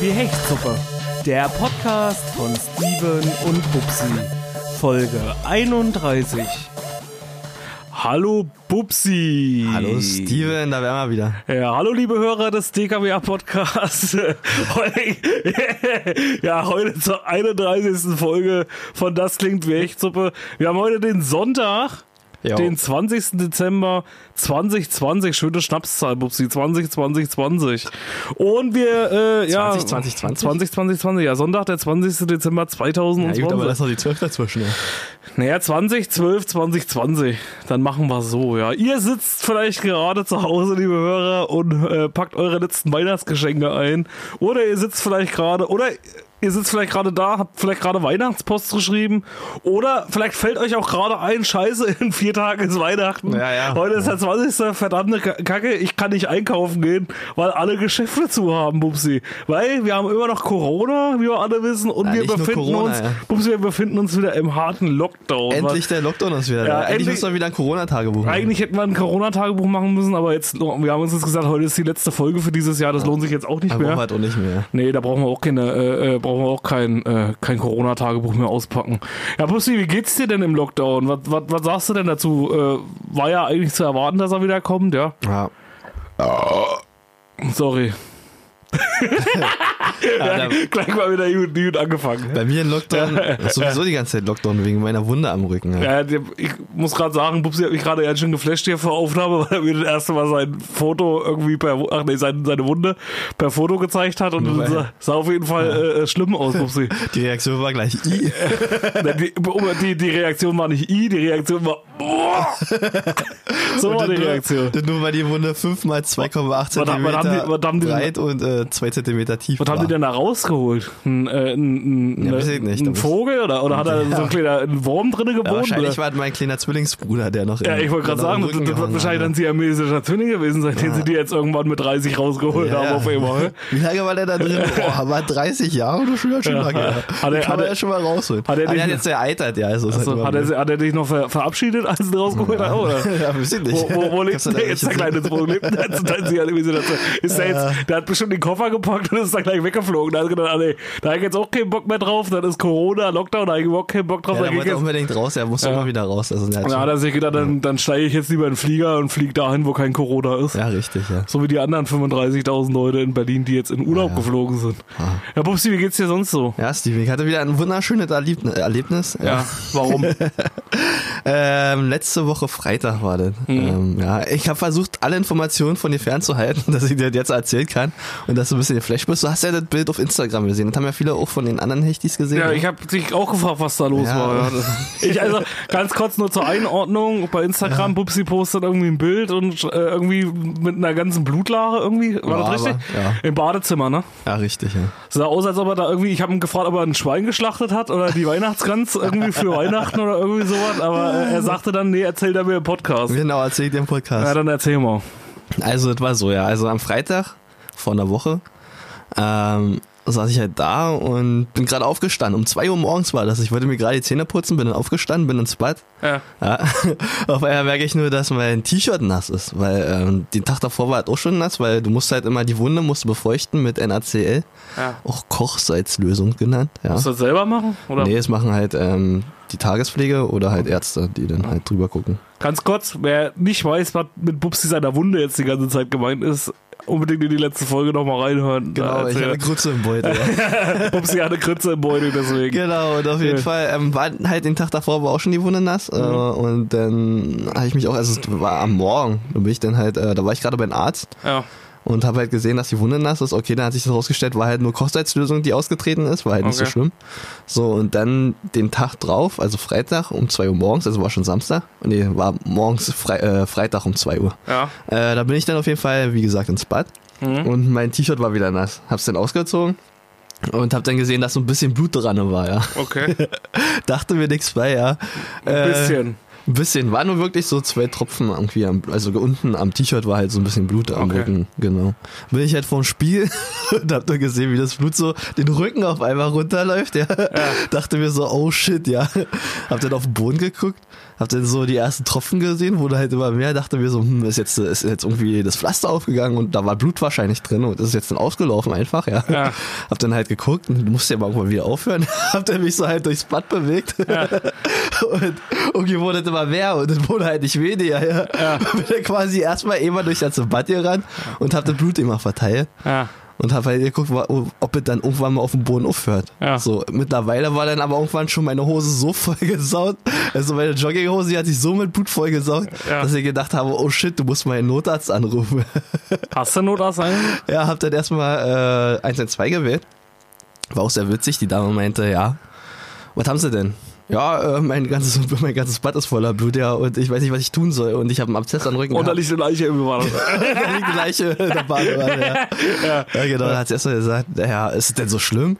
Wie Hechtsuppe. Der Podcast von Steven und Bubsi. Folge 31. Hallo Bubsi. Hallo Steven, da wären wir wieder. Ja, hallo liebe Hörer des DKWA Podcasts. ja, heute zur 31. Folge von Das klingt wie Hechtsuppe. Wir haben heute den Sonntag. Jo. Den 20. Dezember 2020, schöne Schnapszahl, Bubsi, 20, 20, 20. Und wir, äh, ja. 20, 20, 20? 20, 20, 20, ja, Sonntag, der 20. Dezember 2020. Ja, gut, aber da ist noch die 12 dazwischen. Ja. Naja, 2012, 2020. Dann machen wir so, ja. Ihr sitzt vielleicht gerade zu Hause, liebe Hörer, und äh, packt eure letzten Weihnachtsgeschenke ein. Oder ihr sitzt vielleicht gerade, oder ihr sitzt vielleicht gerade da, habt vielleicht gerade Weihnachtspost geschrieben. Oder vielleicht fällt euch auch gerade ein, scheiße, in vier Tagen ist Weihnachten. Ja, ja. Heute ist der 20. verdammte Kacke, ich kann nicht einkaufen gehen, weil alle Geschäfte zu haben, Bubsi. Weil wir haben immer noch Corona, wie wir alle wissen, und Ja, wir befinden Corona, uns. Bubsi, wir befinden uns wieder im harten Lockdown. Endlich der Lockdown ist wieder da. Eigentlich endlich- müssen wir wieder ein Corona-Tagebuch machen. Eigentlich hätten wir ein Corona-Tagebuch machen müssen, aber jetzt, wir haben uns jetzt gesagt, heute ist die letzte Folge für dieses Jahr, das lohnt sich jetzt auch nicht Aber mehr. halt auch nicht mehr. Nee, da brauchen wir auch keine, äh, äh, brauchen wir auch kein, äh, kein Corona-Tagebuch mehr auspacken. Ja, Bussi, wie geht's dir denn im Lockdown? Was, was, was sagst du denn dazu? Äh, war ja eigentlich zu erwarten, dass er wieder kommt, ja? Ja. Sorry. Ja, Gleich mal wieder gut, gut angefangen. bei mir in Lockdown, sowieso die ganze Zeit Lockdown wegen meiner Wunde am Rücken. Ja. Ja, ich muss gerade sagen, Bubsi hat mich gerade ganz schön geflasht hier vor Aufnahme, weil er mir das erste Mal sein Foto irgendwie per, ach nee, seine, seine Wunde per Foto gezeigt hat und sah, sah auf jeden Fall äh, schlimm aus, Bubsi. Die Reaktion war gleich I. die, die, die Reaktion war nicht I, die Reaktion war boah. So war die nur, Reaktion. das Nur weil die Wunde 5 mal 2,8 was cm denn- breit und äh, 2 cm tief Was haben war. die denn da rausgeholt? Ein, äh, ein, Ja, ich nicht. ein Da Vogel oder, oder hat er so ein kleiner ein Wurm drin ja, geboren? wahrscheinlich oder? war mein kleiner Zwillingsbruder, der noch Ja, ich wollte gerade sagen, das, das wird wahrscheinlich dann siamesischer Zwilling gewesen sein, den sie die jetzt irgendwann mit 30 rausgeholt Ja, haben ja. auf einmal. Wie lange war der da drin? Oh, aber 30 Jahre oder schon, schon Ja. lange. Ja. Hat er- kann hat er- ja schon mal rausholen. hat er der hat jetzt geeitert, ja. Also Also, halt hat, er, hat er dich noch ver verabschiedet, als ihn rausgeholt haben? Oder? Ja, ich nicht. Wo, wo, wo lebt da denn der da jetzt, der kleine so- Ist der, jetzt, der hat bestimmt den Koffer gepackt und ist dann gleich weggeflogen. Da hat gedacht, ah, nee, da habe ich jetzt auch keinen Bock mehr drauf. Dann ist Corona, Lockdown, da habe ich überhaupt keinen Bock drauf. Ja, ging wollte unbedingt raus, er musste Ja. immer wieder raus. Also, hat schon, er sich gedacht, dann, dann steige ich jetzt lieber in den Flieger und fliege dahin, wo kein Corona ist. ja, richtig, ja. So wie die anderen 35.000 Leute in Berlin, die jetzt in Urlaub Ja. geflogen sind. Ja, Bubsi, wie geht's dir sonst so? Ja, Steve, ich hatte wieder ein wunderschönes Erlebnis. Erlebnis. Ja, warum? Ähm, letzte Woche Freitag war das. Mhm. Ähm, ja, ich habe versucht, alle Informationen von dir fernzuhalten, dass ich dir das jetzt erzählen kann und dass du ein bisschen geflasht bist. Du hast ja das Bild auf Instagram gesehen. Das haben ja viele auch von den anderen Hechtis gesehen. Ja, ne? ich habe dich auch gefragt, was da los Ja. war. Ja. Ich, also ganz kurz nur zur Einordnung. Bei Instagram, Bubsi postet irgendwie ein Bild und äh, irgendwie mit einer ganzen Blutlache irgendwie. War Ja, das richtig? aber, ja. Im Badezimmer, ne? ja, richtig, ja. Sah aus, als ob er da irgendwie, ich habe ihn gefragt, ob er ein Schwein geschlachtet hat oder die Weihnachtsgans irgendwie für Weihnachten oder irgendwie sowas. Aber äh, er sagte dann, nee, erzähl da mir im Podcast. Genau, erzähl dir im Podcast. Ja, dann erzähl mal. Also, das war so, ja. Also am Freitag vor einer Woche ähm, saß ich halt da und bin gerade aufgestanden. Um 2 Uhr morgens war das. Ich wollte mir gerade die Zähne putzen, bin dann aufgestanden, bin ins Bad. Ja. Ja. Auf einmal merke ich nur, dass mein T-Shirt nass ist, weil ähm, den Tag davor war es auch schon nass, weil du musst halt immer die Wunde musst du befeuchten mit NaCl, ja. auch Kochsalzlösung genannt. Ja. Musst du das selber machen? Oder? Nee, es machen halt ähm, die Tagespflege oder halt Ärzte, die dann halt drüber gucken. Ganz kurz, wer nicht weiß, was mit Bubsi seiner Wunde jetzt die ganze Zeit gemeint ist, unbedingt in die letzte Folge nochmal reinhören. Genau, ich habe erzählt eine Grütze im Beutel. Ja. er- Bubsi hat eine Krütze im Beutel, deswegen. Genau, und auf jeden Ja. Fall ähm, war halt den Tag davor war auch schon die Wunde nass. Äh, und dann habe ich mich auch, also es war am Morgen, da bin ich dann halt, äh, da war ich gerade beim Arzt Ja. Und habe halt gesehen, dass die Wunde nass ist. Okay, dann hat sich das rausgestellt, war halt nur Kochsalzlösung, die ausgetreten ist, war halt nicht so Okay. schlimm. So, und dann den Tag drauf, also Freitag um 2 Uhr morgens, also war schon Samstag, nee, war morgens Fre äh, Freitag um 2 Uhr. Ja. Äh, da bin ich dann auf jeden Fall, wie gesagt, ins Bad Mhm. und mein T-Shirt war wieder nass. Hab's dann ausgezogen und hab dann gesehen, dass so ein bisschen Blut dran war, ja. Okay. Dachte mir nichts bei, ja. Ein Äh, bisschen. Ein bisschen, war nur wirklich so zwei Tropfen irgendwie, am, also unten am T-Shirt war halt so ein bisschen Blut am Okay. Rücken, genau. Bin ich halt vorm Spiel und hab nur gesehen, wie das Blut so den Rücken auf einmal runterläuft, ja. Dachte mir so, oh shit, ja. Hab dann auf den Boden geguckt, hab dann so die ersten Tropfen gesehen, wurde halt immer mehr, dachte mir so, hm, ist jetzt, ist jetzt irgendwie das Pflaster aufgegangen und da war Blut wahrscheinlich drin und ist jetzt dann ausgelaufen einfach, ja. Ja. Hab dann halt geguckt und du musst ja mal irgendwann wieder aufhören. Hab dann mich so halt durchs Bad bewegt. Und irgendwie wurde es immer mehr und es wurde halt nicht weniger. Ja. Bin dann quasi erstmal immer durch das Bad gerannt und hab das Blut immer verteilt. Ja. Und hab halt geguckt, ob es dann irgendwann mal auf dem Boden aufhört. Ja. So, mittlerweile war dann aber irgendwann schon meine Hose so vollgesaut. Also meine Jogginghose, die hat sich so mit Blut vollgesaugt, Ja. dass ich gedacht habe, oh shit, du musst mal einen Notarzt anrufen. Hast du Notarzt eigentlich? Ja, hab dann erstmal äh, 112 gewählt. War auch sehr witzig. Die Dame meinte, ja, was haben sie denn? Ja, äh, mein ganzes, mein ganzes Bad ist voller Blut, ja, und ich weiß nicht, was ich tun soll. Und ich habe einen Abszess am Rücken. Und da liegt eine Leiche im Überwand. da liegt die Leiche in der Badewanne, ja. ja. genau, da hat sie erstmal gesagt, naja, ist es denn so schlimm?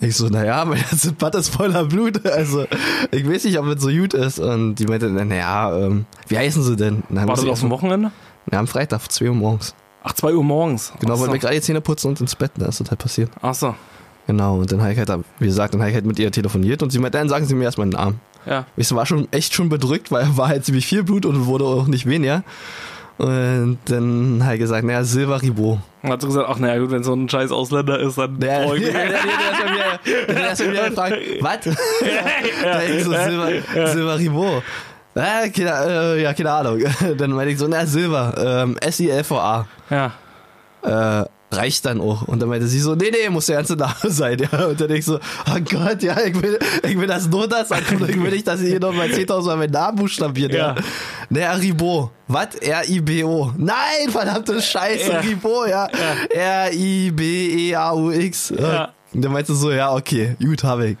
Ich so, naja, mein ganzes Bad ist voller Blut. Also, ich weiß nicht, ob es so gut ist. Und die meinte, naja, ähm, wie heißen sie denn? Dann War das auf dem Wochenende? Ja, am Freitag, 2 Uhr morgens. Ach, 2 Uhr morgens. Genau, Ach weil so. wir gerade die Zähne putzen und ins Bett, da ist das halt passiert. Ach so. Genau, und dann habe ich halt, wie gesagt, dann habe ich halt mit ihr telefoniert und sie meinte, dann sagen Sie mir erstmal den Namen. Ja. Ich war schon echt schon bedrückt, weil war halt ziemlich viel Blut und wurde auch nicht weniger. Und dann habe ich gesagt, naja, Silva Ribot. Und hat so gesagt, ach naja, gut, wenn so ein scheiß Ausländer ist, dann der, der, der, der, der, der ist mir gefragt, was? Da ich so, Silva, Silva Ribot. Ja, keine, äh, ja, keine Ahnung. Dann meinte ich so, na, Silva, ähm, S-I-L-V-A. Ja. äh, reicht dann auch. Und dann meinte sie so, nee, nee, muss der ganze Name sein. Ja. Und dann ich so, oh Gott, ja, ich will, ich will das nur das antun. Ich will nicht, dass ihr hier nochmal 10.000 Mal meinen Namen buchstabiert. Ja. Ja. Ne, Ribot. Was? R-I-B-O. Nein, verdammte Scheiße, Ja. Ribot, ja. E R-I-B-E-A-U-X. Ja. Und dann meinte sie so, ja, okay, gut, habe ich.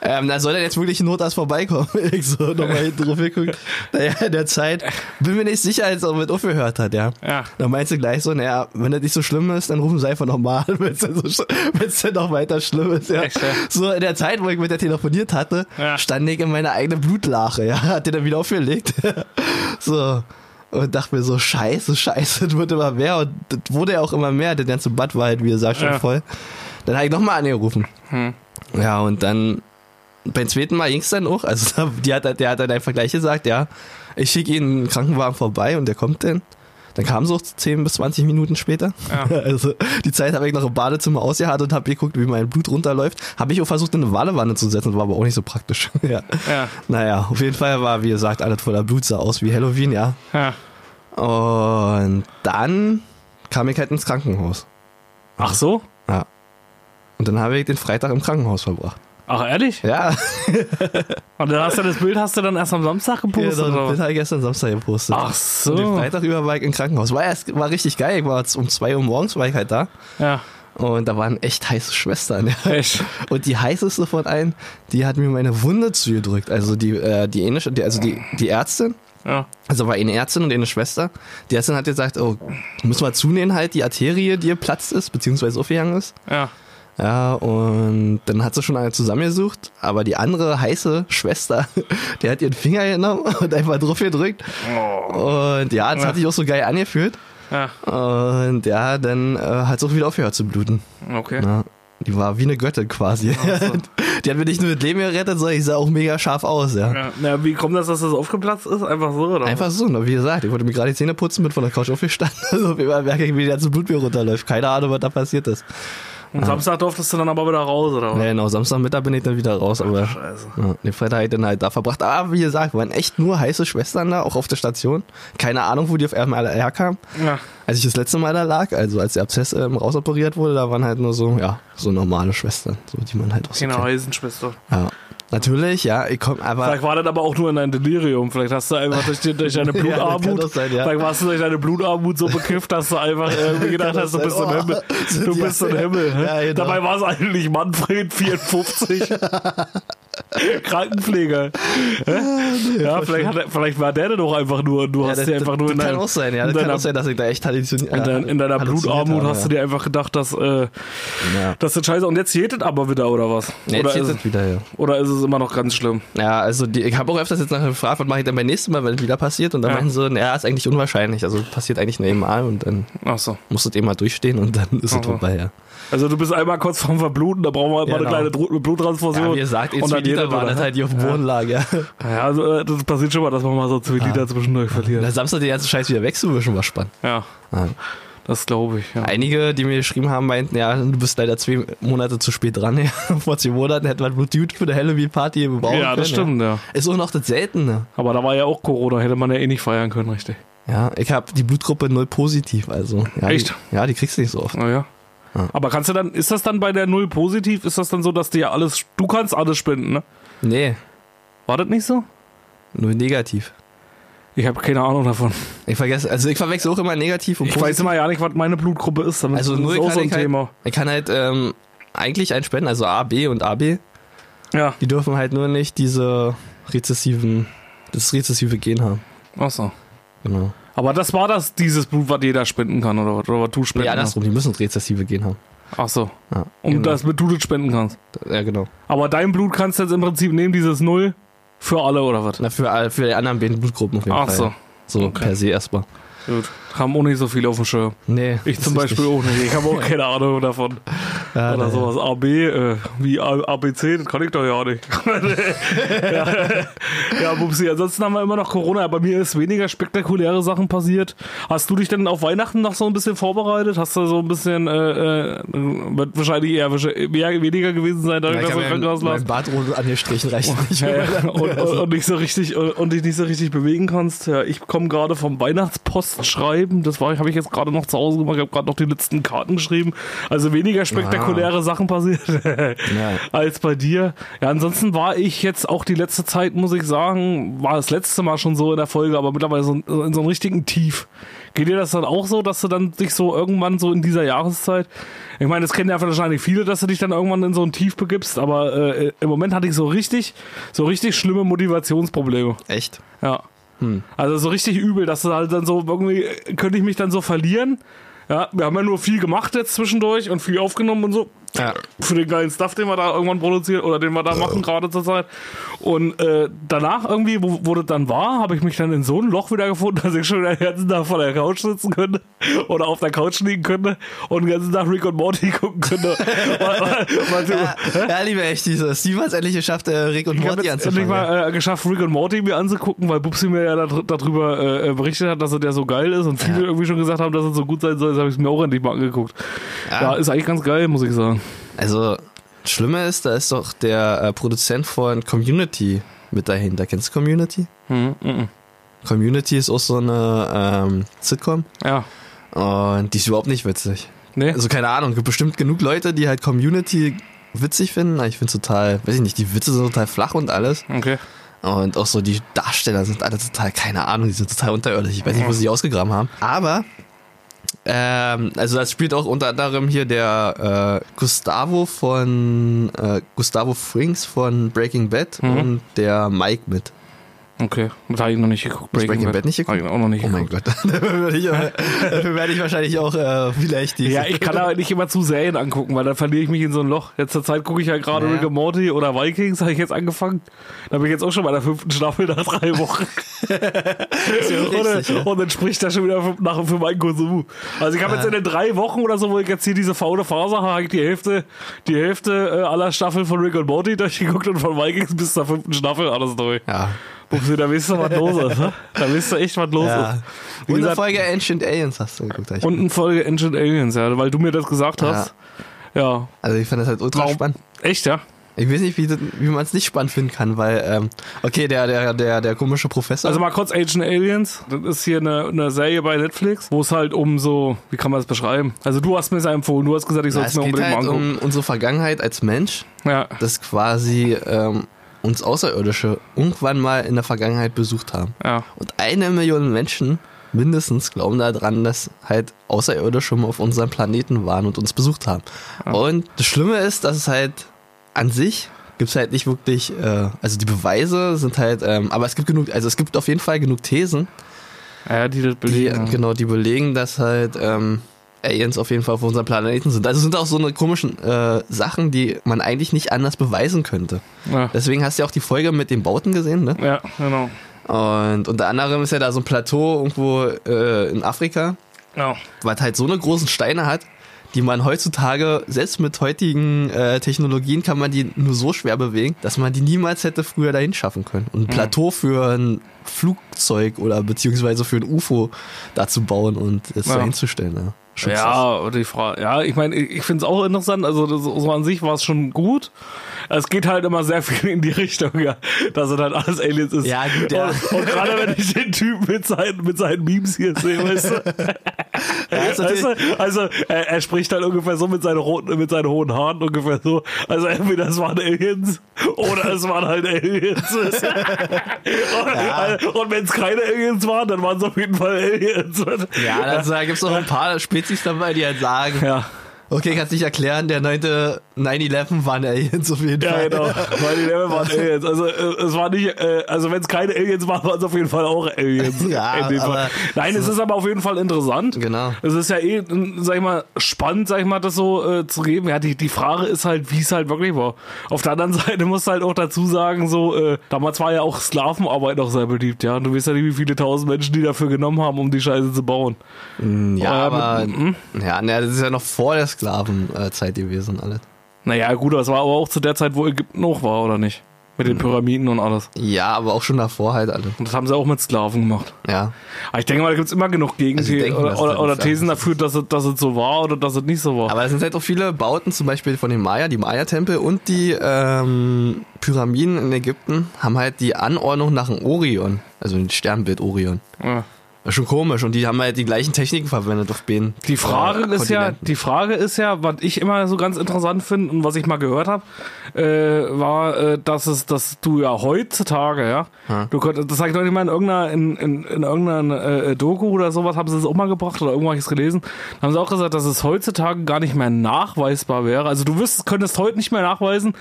Ähm, da soll dann jetzt wirklich ein Notarzt vorbeikommen. Ich so nochmal hinten drauf geguckt. Naja, in der Zeit bin mir nicht sicher, als er mit aufgehört hat, ja. Ja. Dann meinst du gleich so, naja, wenn das nicht so schlimm ist, dann rufen sie einfach nochmal an, wenn es dann, so, dann noch weiter schlimm ist. Ja. Echt, ja? So in der Zeit, wo ich mit der telefoniert hatte, Ja. stand ich in meiner eigenen Blutlache, ja, hat der dann wieder aufgelegt. so. Und dachte mir so, scheiße, scheiße, das wird immer mehr. Und das wurde ja auch immer mehr, der ganze Bad war halt, wie gesagt, schon Ja. voll. Dann habe ich nochmal angerufen. Hm. Ja, und dann beim zweiten Mal ging's dann auch. Also die hat, der hat dann einfach gleich gesagt, ja, ich schicke Ihnen einen Krankenwagen vorbei und der kommt dann. Dann kam es auch 10 bis 20 Minuten später. Ja. Also die Zeit habe ich noch im Badezimmer ausgeharrt und habe geguckt, wie mein Blut runterläuft. Habe ich auch versucht, in eine Badewanne zu setzen, war aber auch nicht so praktisch. ja. Ja. Naja, auf jeden Fall war, wie gesagt, alles voller Blut, sah aus wie Halloween, ja. Ja. Und dann kam ich halt ins Krankenhaus. Ach so? Ja. Und dann habe ich den Freitag im Krankenhaus verbracht. Ach, ehrlich? Ja, Und dann hast du das Bild hast du dann erst am Samstag gepostet? Oder? das Bild habe ich gestern Samstag gepostet. Ach so. Und den Freitag über war ich im Krankenhaus. War, erst, war richtig geil. Ich war um 2 Uhr morgens war ich halt da. Ja. Und da waren echt heiße Schwestern. Ja. Echt? Und die heißeste von allen, die hat mir meine Wunde zugedrückt. Also die, äh, die, ähnliche, die also die, die Ärztin, Ja. also war eine Ärztin und eine Schwester. Die Ärztin hat gesagt, oh, muss mal zunähen halt die Arterie, die geplatzt ist, beziehungsweise aufgegangen ist. Ja. Ja, und dann hat sie schon eine zusammengesucht, aber die andere heiße Schwester, die hat ihren Finger genommen und einfach drauf gedrückt. Und ja, das Ja. hat sich auch so geil angefühlt. Ja. Und ja, dann äh, hat es auch wieder aufgehört zu bluten. Okay. Ja, die war wie eine Göttin quasi. die hat mir nicht nur das Leben gerettet, sondern ich sah auch mega scharf aus, ja. Ja. Na, wie kommt das, dass das aufgeplatzt ist? Einfach so, oder? Einfach so, ne? wie gesagt, ich wollte mir gerade die Zähne putzen, bin von der Couch aufgestanden. Also auf einmal merke ich, wie der ganze Blut mir runterläuft. Keine Ahnung, was da passiert ist. Und Samstag durftest du dann aber wieder raus, oder? Ja, genau, Samstagmittag bin ich dann wieder raus, aber Scheiße. ja, den Freitag dann halt da verbracht. Aber wie gesagt, waren echt nur heiße Schwestern da, auch auf der Station. Keine Ahnung, wo die auf einmal herkamen. Ja. Als ich das letzte Mal da lag, also als der Abszess ähm, rausoperiert wurde, da waren halt nur so, ja, so normale Schwestern, so die man halt auch so Keine kennt. Heisenschwester. Ja. Natürlich, ja, ich komm, aber Vielleicht war das aber auch nur in deinem Delirium. Vielleicht hast du einfach durch, durch deine Ja, Blutarmut, doch sein, ja. vielleicht warst du durch deine Blutarmut so bekifft, dass du einfach irgendwie gedacht hast, du bist im? Himmel. Oh, Du bist im Himmel. Ja, genau. Dabei war es eigentlich Manfred 54. Krankenpfleger. Hä? ja, vielleicht, hat er, vielleicht war der denn doch einfach nur, du Ja, hast das, dir einfach nur in, kann deinem, auch sein, ja. Das kann deiner, auch sein, dass ich da echt halluziniert in, dein, in deiner Blutarmut hast du dir. einfach gedacht, dass, äh, Ja. das ist scheiße. Und jetzt jedet aber wieder, oder was? Nee, oder, jetzt ist, es wieder, ja. oder ist es immer noch ganz schlimm? Ja, also die, ich habe auch öfters jetzt nachher gefragt, was mache ich dann beim nächsten Mal, wenn es wieder passiert? Und dann Ja. meinten sie, naja, ist eigentlich unwahrscheinlich. Also passiert eigentlich nur einmal und dann so. musst du es eben mal durchstehen und dann ist es vorbei, ja. Also du bist einmal kurz vorm Verbluten, da brauchen wir Genau. eine kleine Dru- Bluttransfusion. Ja, wie gesagt, und dann waren oder? das halt die auf dem Boden lag, ja. Ja, also äh, das passiert schon mal, dass man mal so zwei Liter zwischendurch Na, verliert. Samstag den ganzen Scheiß wieder wegzuwischen, war spannend. Ja, Ja. das glaube ich. Ja. Einige, die mir geschrieben haben, meinten, ja, du bist leider zwei Monate zu spät dran. Ja. Vor zwei Monaten hätten wir Blut für eine Halloween-Party im Bau Ja, das stimmt, ja. Ist auch noch das Seltene. Aber da war ja auch Corona, hätte man ja eh nicht feiern können, richtig. Ja, ich habe die Blutgruppe null positiv, also. Ja, Echt? Die, ja, die kriegst du nicht so oft. Naja. Ja. Aber kannst du dann, ist das dann bei der Null positiv? Ist das dann so, dass dir alles, du kannst alles spenden, ne? Nee, War das nicht so? null negativ. Ich habe keine Ahnung davon. Ich vergesse, also ich verwechsel auch immer negativ und Ich positiv. weiß immer ja nicht, was meine Blutgruppe ist. Damit Also das null ist auch so ein ich halt- Thema. Ich kann halt ähm, eigentlich einen spenden, also A, B und AB. Ja. Die dürfen halt nur nicht diese rezessiven, das rezessive Gen haben. Ach so. Genau. Aber das war das, dieses Blut, was jeder spenden kann, oder was? Oder was du spenden kannst? andersrum, die müssen das rezessive Gen haben. Ach so. Ja, Und genau. das mit du das spenden kannst. Ja, genau. Aber dein Blut kannst du jetzt im Prinzip nehmen, dieses Null, für alle, oder was? Na, für, für die anderen beiden Blutgruppen auf jeden Ach Fall. so. So Okay. per se erstmal. Gut. Haben auch nicht so viel auf dem Schirm. Nee. Ich zum Beispiel richtig. auch nicht. Ich habe auch keine Ahnung davon. Ja, Oder nee. sowas. AB, äh, wie ABC, das kann ich doch ja nicht. ja, ja, Bubsi, ansonsten haben wir immer noch Corona. Bei mir ist weniger spektakuläre Sachen passiert. Hast du dich denn auf Weihnachten noch so ein bisschen vorbereitet? Hast du so ein bisschen, äh, äh, wird wahrscheinlich eher mehr, weniger gewesen sein, dadurch, Ja, dass du im mein lagst? Bartrot angestrichen reicht nicht. Ja, ja. Und, und, und nicht so richtig und, und dich nicht so richtig bewegen kannst. Ja, ich komme gerade vom Weihnachtspost schreiben. Das war, habe ich jetzt gerade noch zu Hause gemacht. Ich habe gerade noch die letzten Karten geschrieben. Also weniger spektakuläre Sachen passiert als bei dir. Ja, ansonsten war ich jetzt auch die letzte Zeit, muss ich sagen, war das letzte Mal schon so in der Folge, aber mittlerweile so in, in so einem richtigen Tief. Geht dir das dann auch so, dass du dann dich so irgendwann so in dieser Jahreszeit, ich meine, das kennen ja wahrscheinlich viele, dass du dich dann irgendwann in so ein Tief begibst, aber äh, im Moment hatte ich so richtig, so richtig schlimme Motivationsprobleme. Echt? Ja. Also so richtig übel, dass du halt dann so irgendwie, könnte ich mich dann so verlieren. Ja, wir haben ja nur viel gemacht jetzt zwischendurch und viel aufgenommen und so. Ja. Für den geilen Stuff, den wir da irgendwann produzieren oder den wir da machen gerade zur Zeit. Und äh, danach irgendwie, wo, wo das dann war, habe ich mich dann in so ein Loch wieder gefunden, dass ich schon den ganzen Tag vor der Couch sitzen könnte oder auf der Couch liegen könnte und den ganzen Tag Rick und Morty gucken könnte. Ja, ja, liebe echt, diese Steve hat es endlich geschafft, äh, Rick und ich habe Morty jetzt endlich mal äh, geschafft, Rick und Morty mir anzugucken, weil Bubsi mir ja dar- darüber äh, berichtet hat, dass er der so geil ist und viele Ja. irgendwie schon gesagt haben, dass er so gut sein soll. Das habe ich mir auch endlich mal angeguckt. Ja. Ja. ist eigentlich ganz geil, muss ich sagen. Also, das Schlimme ist, da ist doch der äh, Produzent von Community mit dahinter. Kennst du Community? Mhm, mhm. Community ist auch so eine ähm, Sitcom Ja. und die ist überhaupt nicht witzig. Nee? Also keine Ahnung, gibt bestimmt genug Leute, die halt Community witzig finden. Ich finde total, weiß ich nicht, die Witze sind total flach und alles. okay. Und auch so die Darsteller sind alle total, keine Ahnung, die sind total unterirdisch. Ich weiß nicht, wo sie die ausgegraben haben. Aber, ähm, also das spielt auch unter anderem hier der äh, Gustavo von, äh, Gustavo Frings von Breaking Bad Mhm. und der Mike mit. Okay. Das habe ich noch nicht geguckt. Du Breaking Bad nicht geguckt? Hab ich auch noch nicht Oh mein geguckt. Gott, dafür werde ich, dafür werde ich wahrscheinlich auch äh, vielleicht die. Ja, ich kann aber nicht immer zu Serien angucken, weil dann verliere ich mich in so ein Loch. Jetzt zur Zeit gucke ich ja gerade Ja. Rick and Morty oder Vikings, habe ich jetzt angefangen. Da bin ich jetzt auch schon bei der fünften Staffel nach drei Wochen. und, richtig, ja. und dann spricht er schon wieder für, nach, für meinen Konsum. Also ich habe jetzt in den drei Wochen oder so, wo ich jetzt hier diese faule Phase habe, habe ich die Hälfte, die Hälfte äh, aller Staffeln von Rick and Morty durchgeguckt und von Vikings bis zur fünften Staffel alles durch. Ja. Bubsi, da weißt du, was los ist. Ne? Da weißt du echt, was los ja. ist. Wie Und eine gesagt, Folge Ancient Aliens hast du geguckt. und eine Folge Ancient Aliens, ja, weil du mir das gesagt hast. Ja. Also ich fand das halt ultra Warum- spannend. Echt, ja? Ich weiß nicht, wie, das- wie man es nicht spannend finden kann, weil, ähm, okay, der, der, der, der komische Professor. Also mal kurz Ancient Aliens. Das ist hier eine, eine Serie bei Netflix, wo es halt um so, wie kann man das beschreiben? Also du hast mir es empfohlen, du hast gesagt, ich soll es es mir geht unbedingt mal halt angucken. um unsere Vergangenheit als Mensch, Ja, dass quasi ähm, uns Außerirdische irgendwann mal in der Vergangenheit besucht haben. ja. Und eine Million Menschen mindestens glauben daran, dass halt Außerirdische mal auf unserem Planeten waren und uns besucht haben. Und das Schlimme ist, dass es halt an sich gibt's halt nicht wirklich, äh, also die Beweise sind halt, ähm, aber es gibt genug, also es gibt auf jeden Fall genug Thesen, Ja, die das die, belegen. genau, die belegen, dass halt ähm, Aliens auf jeden Fall auf unserem Planeten sind. Also sind auch so eine komischen äh, Sachen, die man eigentlich nicht anders beweisen könnte. Ja. Deswegen hast du ja auch die Folge mit den Bauten gesehen, ne? ja, genau. Und unter anderem ist ja da so ein Plateau irgendwo äh, in Afrika, Ja. was halt so eine großen Steine hat, die man heutzutage, selbst mit heutigen äh, Technologien, kann man die nur so schwer bewegen, dass man die niemals hätte früher dahin schaffen können. Und ein Plateau für ein Flugzeug oder beziehungsweise für ein UFO da zu bauen und es Ja. dahin zu stellen. Ja, Krass. Ja, die Frage, ja, ich meine, ich, ich finde es auch interessant, also das, so an sich war es schon gut. Es geht halt immer sehr viel in die Richtung, ja, dass es halt alles Aliens ist. Ja, gut, ja. Und, und gerade wenn ich den Typen mit seinen, mit seinen Memes hier sehe, weißt du. ist natürlich- du also er, er spricht halt ungefähr so mit seinen, roten, mit seinen hohen Haaren, ungefähr so. Also entweder es waren Aliens oder es waren halt Aliens. und und wenn es keine Aliens waren, dann waren es auf jeden Fall Aliens. Ja, also, da gibt's noch ein paar Spezies dabei, die halt sagen, Ja. Okay, kannst nicht erklären, der 9. 9-11 waren Aliens auf jeden Ja, Fall. genau. Weil die Level waren Aliens. Also, äh, es war nicht, äh, also wenn es keine Aliens waren, waren es auf jeden Fall auch Aliens. Ja, aber- Nein, es ist aber auf jeden Fall interessant. Genau. Es ist ja eh, sag ich mal, spannend, sag ich mal, das so äh, zu geben. Ja, die, die Frage ist halt, wie es halt wirklich war. Auf der anderen Seite musst du halt auch dazu sagen, so, äh, damals war ja auch Sklavenarbeit noch sehr beliebt, ja. Und du weißt ja nicht, wie viele tausend Menschen die dafür genommen haben, um die Scheiße zu bauen. Ja, aber, hm? ja, na, das ist ja noch vor der Sklavenzeit gewesen, alles. Naja, gut, das war aber auch zu der Zeit, wo Ägypten noch war, oder nicht? Mit den Pyramiden und alles. Ja, aber auch schon davor halt alle. Und das haben sie auch mit Sklaven gemacht. Ja. Aber ich denke mal, da gibt es immer genug Also Gegenthesen denke, oder, oder, oder Thesen dafür, dass es, dass es so war oder dass es nicht so war. Aber es sind halt auch viele Bauten, zum Beispiel von den Maya, die Maya-Tempel und die ähm, Pyramiden in Ägypten haben halt die Anordnung nach dem Orion, also dem Sternbild Orion. ja. Das ist schon komisch. Und die haben halt die gleichen Techniken verwendet auf den Die Frage äh, ist ja, die Frage ist ja, was ich immer so ganz interessant finde und was ich mal gehört habe, äh, war, äh, dass es, dass du ja heutzutage, ja, du könntest, das habe ich noch nicht mal in irgendeiner, in, in, in irgendeiner äh, Doku oder sowas, haben sie es auch mal gebracht oder irgendwo habe ich es gelesen, da haben sie auch gesagt, dass es heutzutage gar nicht mehr nachweisbar wäre. Also du wüsstest, könntest heute nicht mehr nachweisen,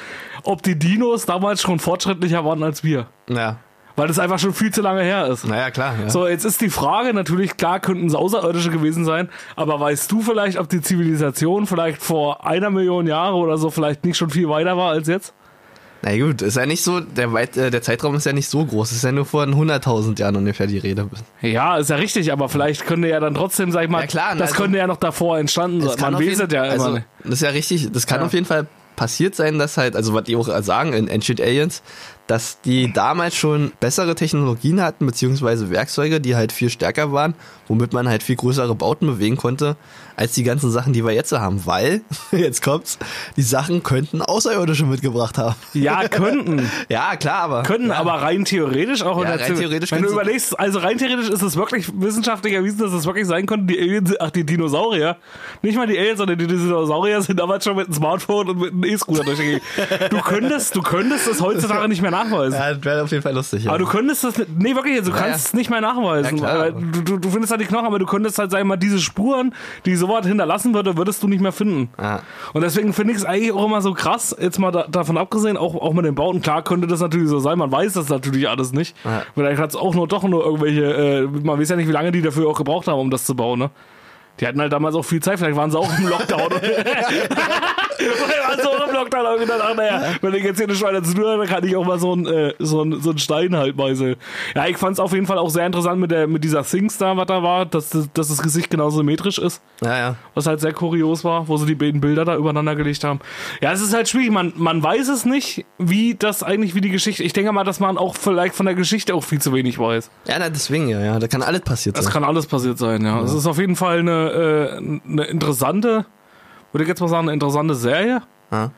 ob die Dinos damals schon fortschrittlicher waren als wir. Ja, Weil das einfach schon viel zu lange her ist. naja, klar. Ja. So, jetzt ist die Frage natürlich, klar könnten es Außerirdische gewesen sein, aber weißt du vielleicht, ob die Zivilisation vielleicht vor einer Million Jahre oder so vielleicht nicht schon viel weiter war als jetzt? Na gut, ist ja nicht so, der, Weit, äh, der Zeitraum ist ja nicht so groß, ist ja nur vor 100.000 Jahren ungefähr die Rede. Ja, ist ja richtig, aber vielleicht könnte ja dann trotzdem, sag ich mal, Ja, klar, das also- könnte ja noch davor entstanden sein. Man es ja immer also, nicht. Das ist ja richtig, das kann Ja. auf jeden Fall passiert sein, dass halt, also was die auch sagen in Ancient Aliens, dass die damals schon bessere Technologien hatten, beziehungsweise Werkzeuge, die halt viel stärker waren, womit man halt viel größere Bauten bewegen konnte, als die ganzen Sachen, die wir jetzt haben. Weil, jetzt kommt's, die Sachen könnten Außerirdische mitgebracht haben. Ja, könnten. Ja, klar, aber. Könnten, ja. aber rein theoretisch auch. in Ja, rein theoretisch Wenn du überlegst, also rein theoretisch ist es wirklich wissenschaftlich erwiesen, dass es wirklich sein könnte, die Aliens, ach, die Dinosaurier, nicht mal die Aliens, sondern die Dinosaurier sind damals schon mit einem Smartphone und mit einem E-Scooter durch die Gegend. Du könntest, du könntest das heutzutage nicht mehr nachweisen. Ja, das wäre auf jeden Fall lustig. Ja. Aber du könntest das, nicht- nee, wirklich, du kannst ja. es nicht mehr nachweisen. Ja, du, du, du findest halt die Knochen, aber du könntest halt, sag ich mal, diese Spuren, die sowas hinterlassen würde, würdest du nicht mehr finden. Ja. Und deswegen finde ich es eigentlich auch immer so krass, jetzt mal da, davon abgesehen, auch, auch mit den Bauten, klar könnte das natürlich so sein, man weiß das natürlich alles nicht. Vielleicht hat es auch nur doch nur irgendwelche, äh, man weiß ja nicht, wie lange die dafür auch gebraucht haben, um das zu bauen, ne? Die hatten halt damals auch viel Zeit, vielleicht waren sie auch im Lockdown. Auch im Lockdown und gedacht, ach naja, wenn ich jetzt hier eine Schweine zu tun habe, dann kann ich auch mal so einen äh, so einen- so einen Stein halt meißeln. Ja, ich fand es auf jeden Fall auch sehr interessant mit, der, mit dieser Things da, was da war, dass, das- dass das Gesicht genauso symmetrisch ist ja, ja. was halt sehr kurios war, wo sie die beiden Bilder da übereinander gelegt haben. Ja, es ist halt schwierig, man, man weiß es nicht, wie das eigentlich, wie die Geschichte, ich denke mal, dass man auch vielleicht von der Geschichte auch viel zu wenig weiß. Ja, na, deswegen, ja, ja. Da kann alles passiert Das sein. kann alles passiert sein, ja. Es ist auf jeden Fall eine, äh, eine interessante, würde ich jetzt mal sagen, eine interessante Serie. Ja.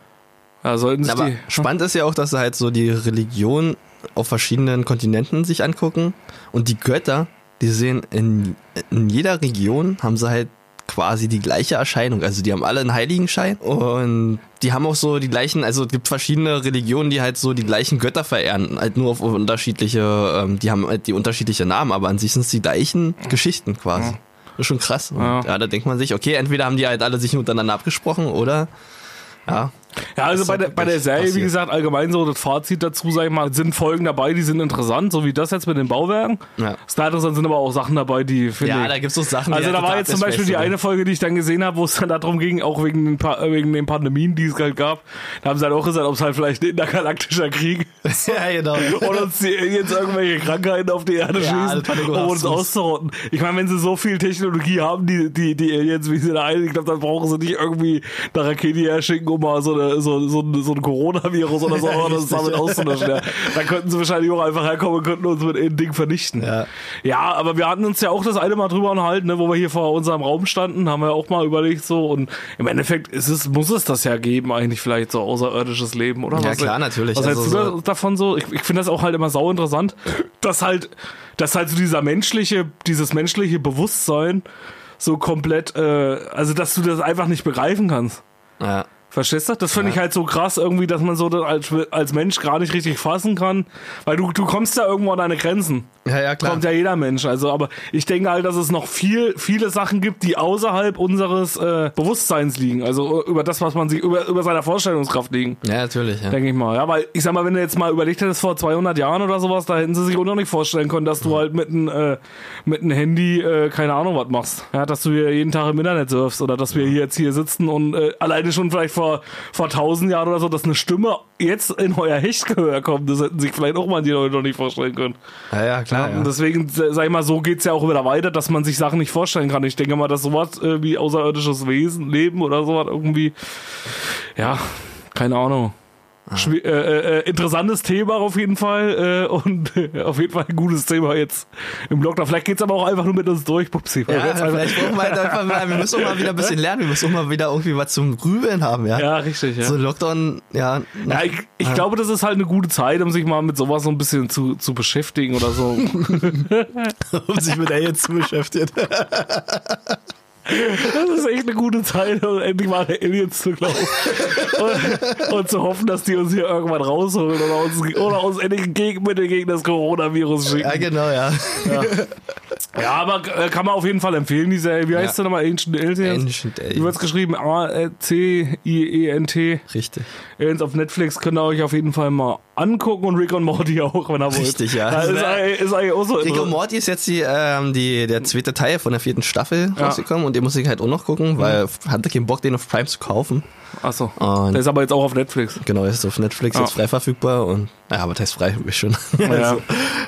Sollten sich Aber die, spannend ist ja auch, dass sie halt so die Religion auf verschiedenen Kontinenten sich angucken und die Götter, die sehen in, in jeder Region haben sie halt quasi die gleiche Erscheinung. Also die haben alle einen Heiligenschein und die haben auch so die gleichen, also es gibt verschiedene Religionen, die halt so die gleichen Götter verehren, halt nur auf unterschiedliche, ähm, die haben halt die unterschiedliche Namen, aber an sich sind es die gleichen Geschichten quasi. Das ist schon krass. Ja. ja, da denkt man sich, okay, entweder haben die halt alle sich untereinander abgesprochen oder ja. Ja, also ist bei der, bei der Serie, wie passiert. gesagt, allgemein so das Fazit dazu, sag ich mal, sind Folgen dabei, die sind interessant, so wie das jetzt mit den Bauwerken. Ja. Interessant sind aber auch Sachen dabei, die finde Ja, ich. da gibt's so Sachen, Also da war jetzt zum Beispiel die eine Folge, die ich dann gesehen habe, wo es dann darum ging, auch wegen den, pa wegen den Pandemien, die es halt gab. Da haben sie halt auch gesagt, ob es halt vielleicht ein intergalaktischer Krieg sind. ja, genau. oder uns die Aliens irgendwelche Krankheiten auf die Erde Ja, schießen, um uns auszurotten. Ich meine, wenn sie so viel Technologie haben, die, die, die Aliens, wie sie da ein, ich glaube, dann brauchen sie nicht irgendwie eine Rakete herschicken, um mal so, eine, so, so, ein- so ein Coronavirus oder so oder das damit auszulöschen. Ja. Dann könnten sie wahrscheinlich auch einfach herkommen und könnten uns mit einem Ding vernichten. Ja. Ja, aber wir hatten uns ja auch das eine Mal drüber unterhalten, ne, wo wir hier vor unserem Raum standen, haben wir auch mal überlegt so und im Endeffekt ist es, muss es das ja geben, eigentlich vielleicht so außerirdisches Leben, oder? Ja, Was- klar, natürlich. Was Also hältst du so- da davon so? Ich, ich finde das auch halt immer sau interessant, dass halt, dass halt so dieser menschliche, dieses menschliche Bewusstsein so komplett, äh, also dass du das einfach nicht begreifen kannst. Ja. Verstehst du? Das finde ich halt so krass irgendwie, dass man so das als, als Mensch gar nicht richtig fassen kann, weil du, du kommst ja irgendwo an deine Grenzen. Ja, ja, klar. Kommt ja jeder Mensch. Also, aber ich denke halt, dass es noch viel, viele Sachen gibt, die außerhalb unseres äh, Bewusstseins liegen. Also über das, was man sich, über, über seiner Vorstellungskraft liegen. ja, natürlich. Ja. Denke ich mal. Ja, weil ich sag mal, wenn du jetzt mal überlegt hättest vor 200 Jahren oder sowas, da hätten sie sich auch noch nicht vorstellen können, dass du halt mit einem äh, mit einem Handy äh, keine Ahnung was machst. Ja, dass du hier jeden Tag im Internet surfst oder dass wir hier jetzt hier sitzen und äh, alleine schon vielleicht vor vor 1000 Jahren oder so, dass eine Stimme jetzt in euer Hechtgehör kommt, das hätten sich vielleicht auch mal die Leute noch nicht vorstellen können. ja, ja, klar. Ja. Und deswegen, sag ich mal, so geht's ja auch wieder weiter, dass man sich Sachen nicht vorstellen kann. Ich denke mal, dass sowas äh, wie außerirdisches Wesen, Leben oder sowas irgendwie, ja, keine Ahnung. Äh, äh, äh, interessantes Thema auf jeden Fall äh, und auf jeden Fall ein gutes Thema jetzt im Lockdown. Vielleicht geht's aber auch einfach nur mit uns durch, Pupsi. Ja, jetzt einfach- vielleicht brauchen wir halt einfach mal, wir müssen auch mal wieder ein bisschen lernen, wir müssen auch mal wieder irgendwie was zum Grübeln haben, ja. ja, richtig, ja. So Lockdown, ja. Ja, ich, ich glaube, das ist halt eine gute Zeit, um sich mal mit sowas so ein bisschen zu, zu beschäftigen oder so. um sich mit Aliens zu beschäftigen. Das ist echt eine gute Zeit, um endlich mal an Aliens zu glauben. Und, und zu hoffen, dass die uns hier irgendwann rausholen oder uns, oder uns endlich ein Gegenmittel gegen das Coronavirus Ja, schicken. genau, ja. Ja, aber äh, kann man auf jeden Fall empfehlen, diese, wie heißt Ja. sie nochmal? Ancient Aliens? Ancient Wie Aliens. wird's geschrieben? A-C-I-E-N-T. Richtig. Aliens auf Netflix könnt ihr euch auf jeden Fall mal angucken und Rick und Morty auch, wenn ihr wollt. Richtig, ja. Das ist, ist eigentlich auch so. Rick und Morty ist jetzt die, ähm, die, der zweite Teil von der vierten Staffel Ja. rausgekommen und den muss ich halt auch noch gucken, weil hatte keinen Bock, den auf Prime zu kaufen. Achso. Der ist aber jetzt auch auf Netflix. Genau, ist auf Netflix Ja. jetzt frei verfügbar und, naja, aber das heißt frei, ist schon Ja. also,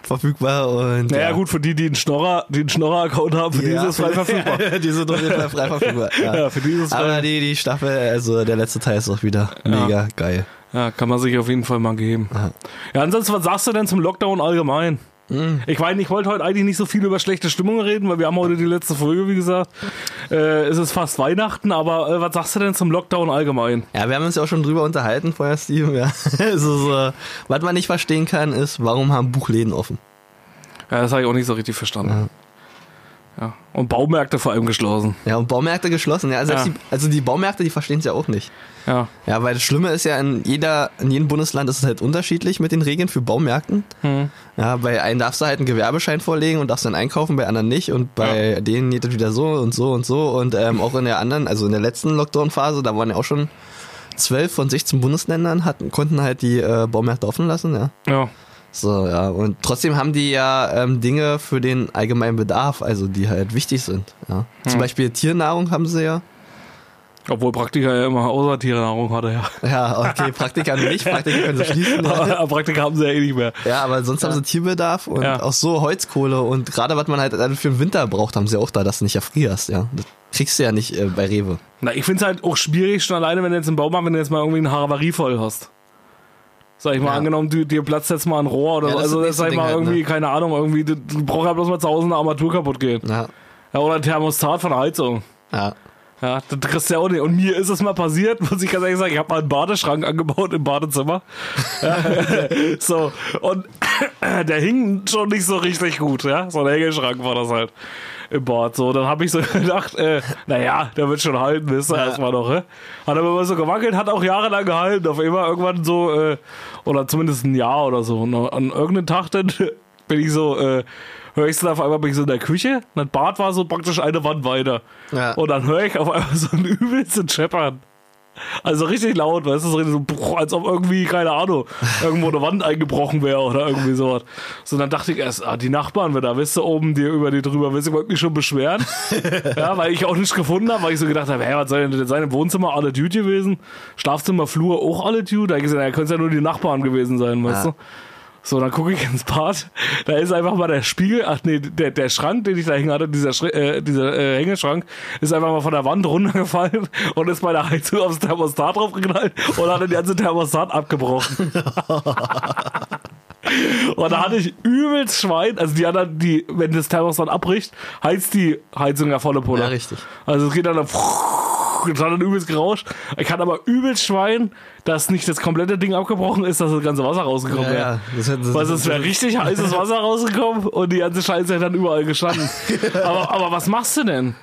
verfügbar und. Naja, ja. gut, für die, die einen Schnorrer, einen Schnorrer-Account haben, für die ist es frei verfügbar. die sind auf jeden Fall frei verfügbar. Ja. Ja, für die ist es frei. Aber die, die Staffel, also der letzte Teil ist auch wieder mega geil. Ja, kann man sich auf jeden Fall mal geben. Ja, ansonsten, was sagst du denn zum Lockdown allgemein? Hm. Ich meine, ich wollte heute eigentlich nicht so viel über schlechte Stimmung reden, weil wir haben heute die letzte Folge, wie gesagt. Äh, es ist fast Weihnachten, aber äh, was sagst du denn zum Lockdown allgemein? Ja, wir haben uns ja auch schon drüber unterhalten vorher, Steven. Ja. Also, so, was man nicht verstehen kann, ist, warum haben Buchläden offen? Ja, das habe ich auch nicht so richtig verstanden. Ja. Und Baumärkte vor allem geschlossen. Ja, und Baumärkte geschlossen. Ja, also, Ja. Die, also die Baumärkte, die verstehen es ja auch nicht. Ja. Ja, weil das Schlimme ist ja, in, jeder, in jedem Bundesland ist es halt unterschiedlich mit den Regeln für Baumärkten. Hm. Ja, bei einem darfst du halt einen Gewerbeschein vorlegen und darfst dann einkaufen, bei anderen nicht. Und bei denen geht das wieder so und so und so. Und ähm, auch in der anderen, also in der letzten Lockdown-Phase, da waren ja auch schon zwölf von 16 Bundesländern, hatten, konnten halt die äh, Baumärkte offen lassen, ja. Ja. So, ja. Und trotzdem haben die ja ähm, Dinge für den allgemeinen Bedarf, also die halt wichtig sind. Ja. Zum Beispiel Tiernahrung haben sie ja. Obwohl Praktiker ja immer außer Tiernahrung hatte, ja. Ja, okay, Praktika nicht, Praktika können sie schließen. Aber Praktiker haben sie ja eh nicht mehr. Ja, aber sonst haben sie Tierbedarf und Ja. auch so Holzkohle und gerade was man halt für den Winter braucht, haben sie auch da, dass du nicht erfrierst, ja. Das kriegst du ja nicht äh, bei Rewe. Na, ich finde es halt auch schwierig, schon alleine, wenn du jetzt im Baumarkt, wenn du jetzt mal irgendwie eine Havarie voll hast. Sag ich mal, Ja. angenommen, du, dir platzt jetzt mal ein Rohr oder Ja, so. das ist Also, das sag ich mal, halt, irgendwie, ne? keine Ahnung, irgendwie, du, du brauchst ja bloß mal zu Hause eine Armatur kaputt gehen. Ja, Ja, oder ein Thermostat von Heizung. ja. Ja, das kriegst du ja auch nicht. Und mir ist es mal passiert, muss ich ganz ehrlich sagen, ich habe mal einen Badeschrank angebaut im Badezimmer. Ja, so, und der hing schon nicht so richtig gut, ja. So ein Hängeschrank war das halt im Bad. So, dann habe ich so gedacht, äh, naja, der wird schon halten, wisst ihr, Ja. erstmal noch, äh? Hat aber immer so gewackelt, hat auch jahrelang gehalten. Auf immer irgendwann so, äh, oder zumindest ein Jahr oder so. Und an irgendeinem Tag dann bin ich so, äh, höre ich so auf einmal bin ich so in der Küche. Das Bad war so praktisch eine Wand weiter. Ja. Und dann höre ich auf einmal so ein übelsten Scheppern. Also richtig laut, weißt du, so, als ob irgendwie, keine Ahnung, irgendwo eine Wand eingebrochen wäre oder irgendwie sowas. So, dann dachte ich erst, ah, die Nachbarn, wenn da, weißt du, oben dir über die drüber, willst du wollte mich schon beschweren. ja, weil ich auch nicht gefunden habe, weil ich so gedacht habe, hä, was soll denn sein im Wohnzimmer alle Dude gewesen? Schlafzimmer, Flur auch alle Dude? Da hab ich gesagt, ja, können es ja nur die Nachbarn gewesen sein, weißt Ja. du? So, dann gucke ich ins Bad. Da ist einfach mal der Spiegel, ach nee, der, der Schrank, den ich da hängen hatte, dieser, Schri- äh, dieser äh, Hängeschrank, ist einfach mal von der Wand runtergefallen und ist bei der Heizung aufs Thermostat draufgeknallt und hat den ganzen Thermostat abgebrochen. und da hatte ich übelst Schwein, also die anderen, die, wenn das Thermostat abbricht, heizt die Heizung ja volle Pulle. Ja, richtig. Also es geht dann, dann es hat dann übelst gerauscht. Ich hatte aber übelst Schwein, dass nicht das komplette Ding abgebrochen ist, dass das ganze Wasser rausgekommen Ja, wäre. ja. Das, das, Weil es wäre richtig heißes Wasser rausgekommen und die ganze Scheiße hätte dann überall gestanden. aber, aber was machst du denn,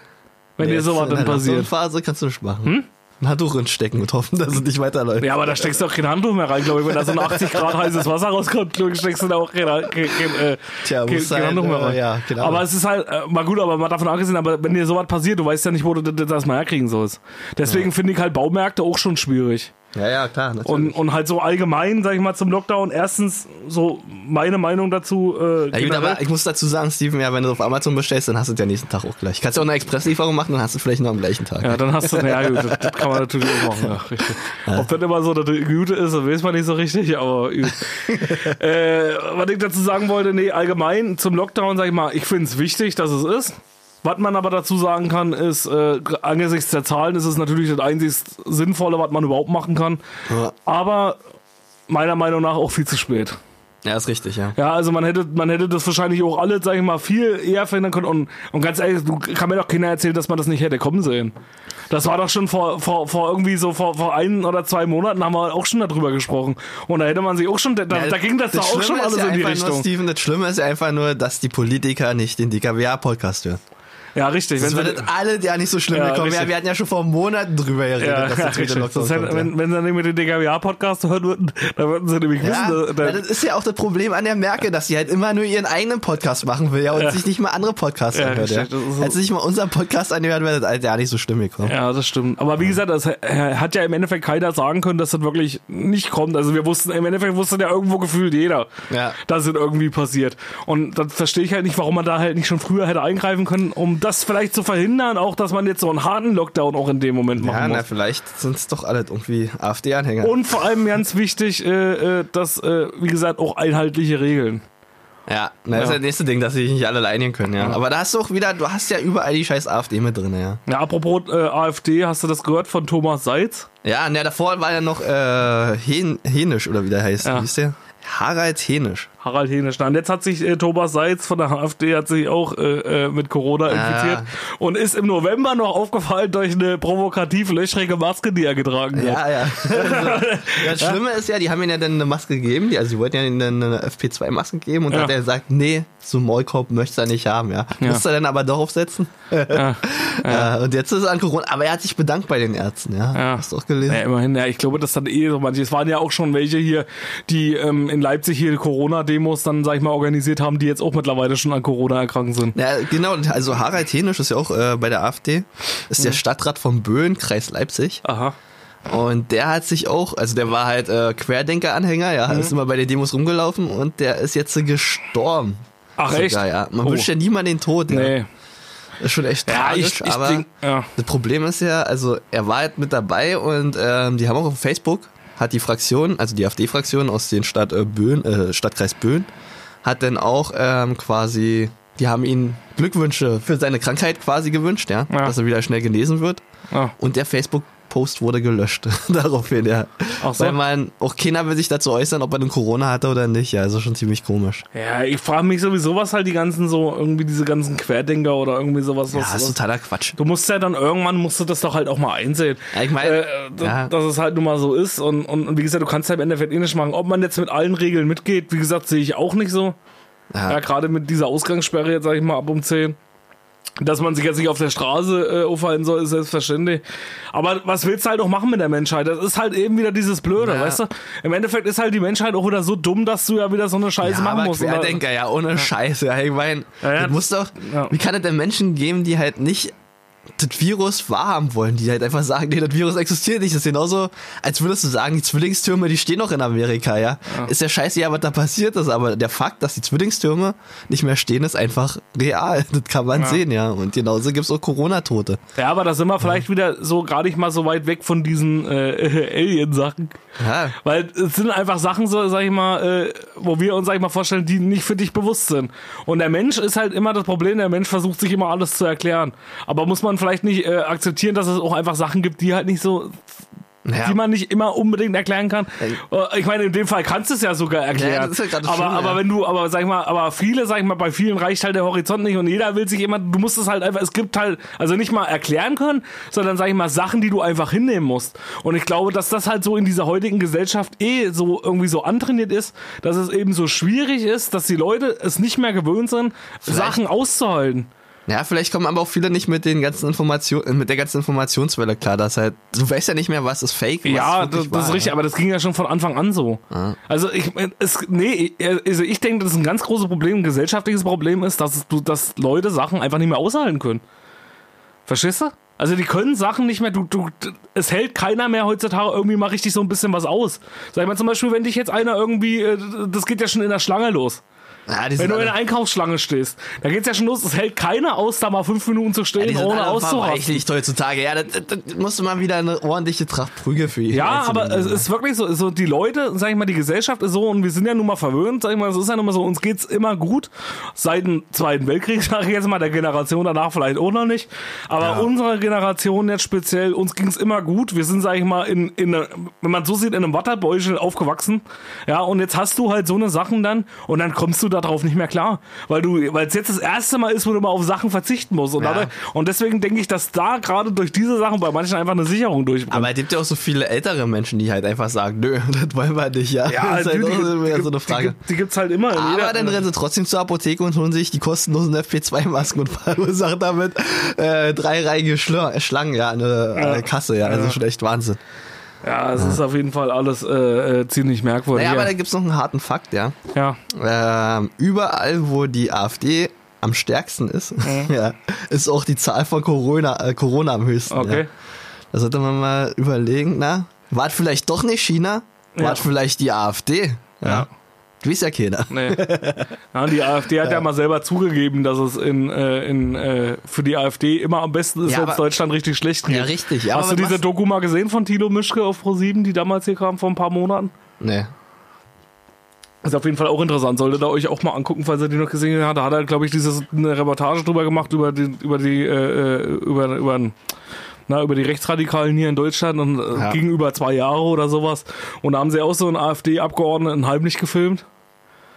wenn dir Jetzt sowas in dann der passiert? Phase kannst du nicht machen. Ein Handtuch reinstecken und hoffen, dass es nicht weiterläuft. Ja, aber da steckst du auch kein Handtuch mehr rein, glaube ich. Wenn da so ein 80 Grad heißes Wasser rauskommt, steckst du da auch kein, kein, kein, äh, Tja, kein, kein sein, Handtuch mehr äh, rein. ja, genau. Aber es ist halt, äh, mal gut, aber mal davon abgesehen, aber wenn dir sowas passiert, du weißt ja nicht, wo du das das mal herkriegen sollst. Deswegen finde ich halt Baumärkte auch schon schwierig. Ja, ja, klar. Natürlich. Und, und halt so allgemein, sag ich mal, zum Lockdown, erstens so meine Meinung dazu. Äh, ja, gut, aber ich muss dazu sagen, Steven, ja, wenn du auf Amazon bestellst, dann hast du es ja nächsten Tag auch gleich. Kannst ja auch eine Expresslieferung machen, dann hast du vielleicht noch am gleichen Tag. Ja, dann hast du, ja gut, das, das kann man natürlich auch machen, ja, richtig. Ob das immer so das Gute ist, das weiß man nicht so richtig, aber äh, was ich dazu sagen wollte, nee, allgemein zum Lockdown, sag ich mal, ich finde es wichtig, dass es ist. Was man aber dazu sagen kann, ist, äh, angesichts der Zahlen ist es natürlich das einzig Sinnvolle, was man überhaupt machen kann. Ja. Aber meiner Meinung nach auch viel zu spät. Ja, ist richtig, ja. Ja, also man hätte, man hätte das wahrscheinlich auch alle, sag ich mal, viel eher verhindern können. Und, und ganz ehrlich, du kann mir doch keiner erzählen, dass man das nicht hätte kommen sehen. Das war doch schon vor, vor, vor irgendwie so vor, vor ein oder zwei Monaten haben wir auch schon darüber gesprochen. Und da hätte man sich auch schon, da, da ging das, doch auch Schlimme schon alles ja in die einfach Nur, Richtung. Steven, das Schlimme ist ja einfach nur, dass die Politiker nicht den DKWA-Podcast hören. Ja, richtig. Das Wenn sie, alle ja nicht so schlimm Ja, gekommen. Ja, wir hatten ja schon vor Monaten drüber geredet, ja, dass ja, das mit richtig. dem Lockdown Das ja. wenn, wenn sie nicht mit dem DKWA-Podcast hören würden, dann würden sie nämlich Ja, wissen, da, ja, das ist ja auch das Problem an der Merkel, dass sie halt immer nur ihren eigenen Podcast machen will ja, und Ja. sich nicht mal andere Podcasts Ja, anhört. Ja. das so- Hätte sie sich mal unseren Podcast anhört, wäre das halt ja nicht so schlimm gekommen. Ja, das stimmt. Aber wie gesagt, das hat ja im Endeffekt keiner sagen können, dass das wirklich nicht kommt. Also wir wussten, im Endeffekt wusste ja irgendwo gefühlt jeder, Ja. dass es irgendwie passiert. Und dann verstehe ich halt nicht, warum man da halt nicht schon früher hätte eingreifen können, um das vielleicht zu verhindern, auch dass man jetzt so einen harten Lockdown auch in dem Moment machen Ja, na, muss. vielleicht sind es doch alle irgendwie AfD-Anhänger. Und vor allem ganz wichtig, äh, äh, dass, äh, wie gesagt, auch einheitliche Regeln. Ja, na, das ist Ja. das nächste Ding, dass sie sich nicht alle einigen können, ja. Aber da hast du auch wieder, du hast ja überall die scheiß AfD mit drin, ja. Ja, apropos äh, AfD, hast du das gehört von Thomas Seitz? Ja, na, davor war ja noch äh, Hen Henisch, oder wie der heißt. Ja. Wie ist der? Harald Henisch. Harald Henesch. Und jetzt hat sich äh, Thomas Seitz von der AfD hat sich auch äh, äh, mit Corona infiziert und ist im November noch aufgefallen durch eine provokativ löchrige Maske, die er getragen hat. Ja, ja. Das Schlimme ist ja, die haben ihm ja dann eine Maske gegeben, die, also sie wollten ja ihm dann eine FP2-Maske geben und Ja. dann hat er gesagt, nee, so einen Maulkorb möchte er nicht haben, ja. Ja. Musste er dann aber doch aufsetzen. Ja. Ja. und jetzt ist er an Corona, aber er hat sich bedankt bei den Ärzten, ja. Ja. Hast du auch gelesen? Ja, immerhin, ja, ich glaube, das dann eh so manche. Es waren ja auch schon welche hier, die ähm, in Leipzig hier Corona-Demos dann, sag ich mal, organisiert haben, die jetzt auch mittlerweile schon an Corona erkrankt sind. Ja, genau, also Harald Henisch ist ja auch äh, bei der AfD, ist Mhm. der Stadtrat von Böen, Kreis Leipzig. Aha. Und der hat sich auch, also der war halt äh, Querdenker-Anhänger, ja, Mhm. ist immer bei den Demos rumgelaufen und der ist jetzt gestorben. Ach, Sogar, echt? Ja. Man Oh. wünscht ja niemand den Tod. Ja. Nee. Ist schon echt Ja, tragisch, ich, ich aber denk, ja. das Problem ist ja, also er war halt mit dabei und ähm, die haben auch auf Facebook, hat die Fraktion, also die AfD-Fraktion aus den Stadt äh, Böen, äh, Stadtkreis Böen, hat dann auch ähm, quasi, die haben ihm Glückwünsche für seine Krankheit quasi gewünscht, ja, Ja. dass er wieder schnell genesen wird. Ah. Und der Facebook-Post wurde gelöscht. Daraufhin, ja. Ach so. Weil man, auch keiner will sich dazu äußern, ob er einen Corona hatte oder nicht. Ja, also schon ziemlich komisch. Ja, ich frage mich sowieso, was halt die ganzen so, irgendwie diese ganzen Querdenker oder irgendwie sowas. Ja, was, das ist totaler Quatsch. du musst ja dann irgendwann, musst du das doch halt auch mal einsehen. Ja, ich meine, äh, ja. dass es halt nun mal so ist. Und, und, und wie gesagt, du kannst ja im Endeffekt eh nicht machen. Ob man jetzt mit allen Regeln mitgeht, wie gesagt, sehe ich auch nicht so. Ja. Ja, gerade mit dieser Ausgangssperre jetzt, sag ich mal, ab um 10. Dass man sich jetzt nicht auf der Straße äh, aufhalten soll, ist selbstverständlich. Aber was willst du halt auch machen mit der Menschheit? Das ist halt eben wieder dieses Blöde, Ja. weißt du? Im Endeffekt ist halt die Menschheit auch wieder so dumm, dass du ja wieder so eine Scheiße Ja, machen aber musst. Querdenker, ja, ohne Scheiße. Ja, ich meine, Ja, ja, muss doch, wie kann es denn Menschen geben, die halt nicht das Virus wahrhaben wollen, die halt einfach sagen, nee, das Virus existiert nicht. Das ist genauso, als würdest du sagen, die Zwillingstürme, die stehen noch in Amerika, ja. Ja. Ist ja scheiße, ja, was da passiert ist, aber der Fakt, dass die Zwillingstürme nicht mehr stehen, ist einfach real. Das kann man Ja. sehen, ja. Und genauso gibt's auch Corona-Tote. Ja, aber da sind wir vielleicht wieder so gar nicht mal so weit weg von diesen äh, Alien-Sachen. Ja. Weil es sind einfach Sachen, so, sag ich mal, äh, wo wir uns, sag ich mal, vorstellen, die nicht für dich bewusst sind. Und der Mensch ist halt immer das Problem, der Mensch versucht sich immer alles zu erklären. Aber muss man vielleicht nicht äh, akzeptieren, dass es auch einfach Sachen gibt, die halt nicht so, Naja, die man nicht immer unbedingt erklären kann. Äh, Ich meine, in dem Fall kannst du es ja sogar erklären. Ja, das ist ja aber, schlimm, aber ja. wenn du, aber sag ich mal, aber viele, sag ich mal, bei vielen reicht halt der Horizont nicht und jeder will sich immer, du musst es halt einfach, es gibt halt, also nicht mal erklären können, sondern sag ich mal, Sachen, die du einfach hinnehmen musst. Und ich glaube, dass das halt so in dieser heutigen Gesellschaft eh so irgendwie so antrainiert ist, dass es eben so schwierig ist, dass die Leute es nicht mehr gewöhnt sind, Sachen auszuhalten. Ja, vielleicht kommen aber auch viele nicht mit den ganzen Informationen, mit der ganzen Informationswelle klar, dass halt, du weißt ja nicht mehr, was ist fake, was Ja, ist das, das ist richtig, ja. aber das ging ja schon von Anfang an so. Also ich, es, nee, also ich denke, das ist ein ganz großes Problem, ein gesellschaftliches Problem ist, dass du, dass Leute Sachen einfach nicht mehr aushalten können. Verstehst du? Also die können Sachen nicht mehr, du, du, es hält keiner mehr heutzutage irgendwie mal richtig so ein bisschen was aus. Sag ich mal zum Beispiel, wenn dich jetzt einer irgendwie, äh, das geht ja schon in der Schlange los. Ja, Wenn du in der Einkaufsschlange stehst, da geht's ja schon los, es hält keiner aus, da mal fünf Minuten zu Ja, stehen, sind ohne alle auszurasten. verweichlicht heutzutage. Ja, das, das, das musst du mal wieder eine ordentliche Tracht Prügel für. Ja, aber es ist wirklich so, so die Leute, sag ich mal, die Gesellschaft ist so und wir sind ja nun mal verwöhnt, sag ich mal, es ist ja nun mal so, uns geht's immer gut. Seit dem Zweiten Weltkrieg, sag ich jetzt mal, der Generation danach vielleicht auch noch nicht. Aber Ja. unsere Generation jetzt speziell, uns ging's immer gut. Wir sind, sag ich mal, in, in eine, wenn man so sieht, in einem Watterbäuchel aufgewachsen. Ja, und jetzt hast du halt so eine Sachen dann und dann kommst du darauf nicht mehr klar. Weil du, weil es jetzt das erste Mal ist, wo du mal auf Sachen verzichten musst. Und, Ja. dadurch, und deswegen denke ich, dass da gerade durch diese Sachen bei manchen einfach eine Sicherung durchkommt. Aber es gibt ja auch so viele ältere Menschen, die halt einfach sagen, nö, das wollen wir nicht, ja. das ist halt auch wieder so eine Frage. Die, die gibt's halt immer. Aber jeder- dann rennen sie trotzdem zur Apotheke und holen sich die kostenlosen FP2-Masken und verursachen damit äh, dreireihige Schla Schlangen ja, an der, an der Kasse. Ja, ist schon echt Wahnsinn. Ja, es ist auf jeden Fall alles äh, äh, ziemlich merkwürdig. Naja, aber da ja. gibt's noch einen harten Fakt, ja. ja. Ähm, überall, wo die AfD am stärksten ist, ja, ist auch die Zahl von Corona, äh, Corona am höchsten. Okay. Ja. Da sollte man mal überlegen, na, war es vielleicht doch nicht China? War Ja. es vielleicht die AfD? Ja. Du weißt ja keiner. Nee. Ja, die AfD hat ja. mal selber zugegeben, dass es in, äh, in, äh, für die AfD immer am besten ist, Ja, wenn es Deutschland richtig schlecht geht. Ja, richtig. Ja, Hast du diese Doku mal gesehen von Thilo Mischke auf Pro7, die damals hier kam vor ein paar Monaten? Nee. Ist auf jeden Fall auch interessant. Solltet ihr euch auch mal angucken, falls ihr die noch gesehen habt. Da hat er, glaube ich, dieses, eine Reportage drüber gemacht über die, über die, äh, äh, über, über, na, über die Rechtsradikalen hier in Deutschland und äh, Ja. ging über zwei Jahre oder sowas. Und da haben sie auch so einen AfD-Abgeordneten heimlich gefilmt.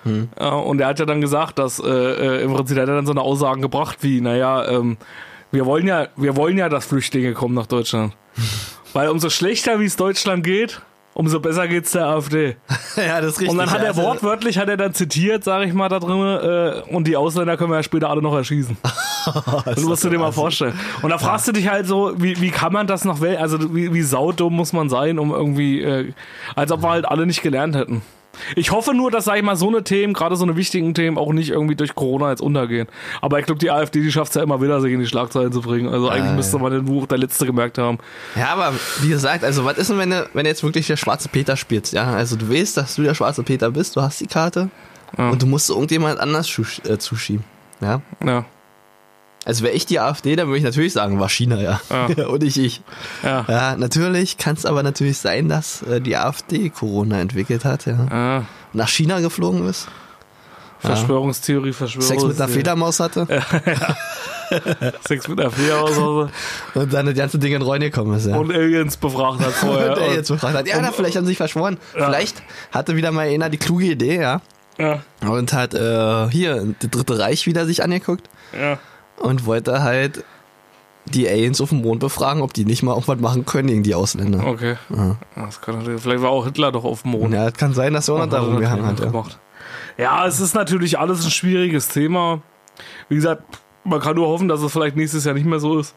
Hm. Ja, und er hat ja dann gesagt, dass äh, äh, im Prinzip hat er dann so eine Aussagen gebracht wie, naja, ähm, wir wollen ja, wir wollen ja, dass Flüchtlinge kommen nach Deutschland. Weil umso schlechter wie es Deutschland geht, umso besser geht's der AfD. ja, das ist richtig. Und dann hat er also- wortwörtlich, hat er dann zitiert, sage ich mal, da drin, äh, und die Ausländer können wir ja später alle noch erschießen. Das musst du dir mal vorstellen. Und da fragst du dich halt so, wie, wie kann man das noch, also wie, wie saudumm muss man sein, um irgendwie, äh, als ob wir halt alle nicht gelernt hätten. Ich hoffe nur, dass, sag ich mal, so eine Themen, gerade so eine wichtigen Themen, auch nicht irgendwie durch Corona jetzt untergehen. Aber ich glaube, die AfD, die schafft es ja immer wieder, sich in die Schlagzeilen zu bringen. Also eigentlich ja. müsste man den Buch der Letzte gemerkt haben. Ja, aber wie gesagt, also was ist denn, wenn du, wenn du jetzt wirklich der schwarze Peter spielst? Ja, also du weißt, dass du der schwarze Peter bist, du hast die Karte Ja. und du musst irgendjemand anders schusch- äh, zuschieben. Ja. Ja, Also wäre ich die AfD, dann würde ich natürlich sagen, war China, ja. Ja. und nicht ich. ja. Ja, natürlich kann es aber natürlich sein, dass äh, die AfD Corona entwickelt hat, ja. ja. Nach China geflogen ist, Verschwörungstheorie, Verschwörungstheorie. Sex mit einer Fledermaus hatte Sex mit einer Fledermaus und dann das ganze Ding in Reuen gekommen ist, ja. und Aliens befragt hat vorher. und jetzt gefragt hat, ja, na, vielleicht haben sie sich verschworen. Vielleicht hatte wieder mal einer die kluge Idee, ja. ja, Und hat äh, hier das Dritte Reich wieder sich angeguckt ja. Und wollte halt die Aliens auf dem Mond befragen, ob die nicht mal irgendwas machen können gegen die Ausländer. Okay. Das kann natürlich, vielleicht war auch Hitler doch auf dem Mond. Ja, es kann sein, dass er auch noch Hat da er rumgehangen hat. Ja. Ja, es ist natürlich alles ein schwieriges Thema. Wie gesagt, man kann nur hoffen, dass es vielleicht nächstes Jahr nicht mehr so ist.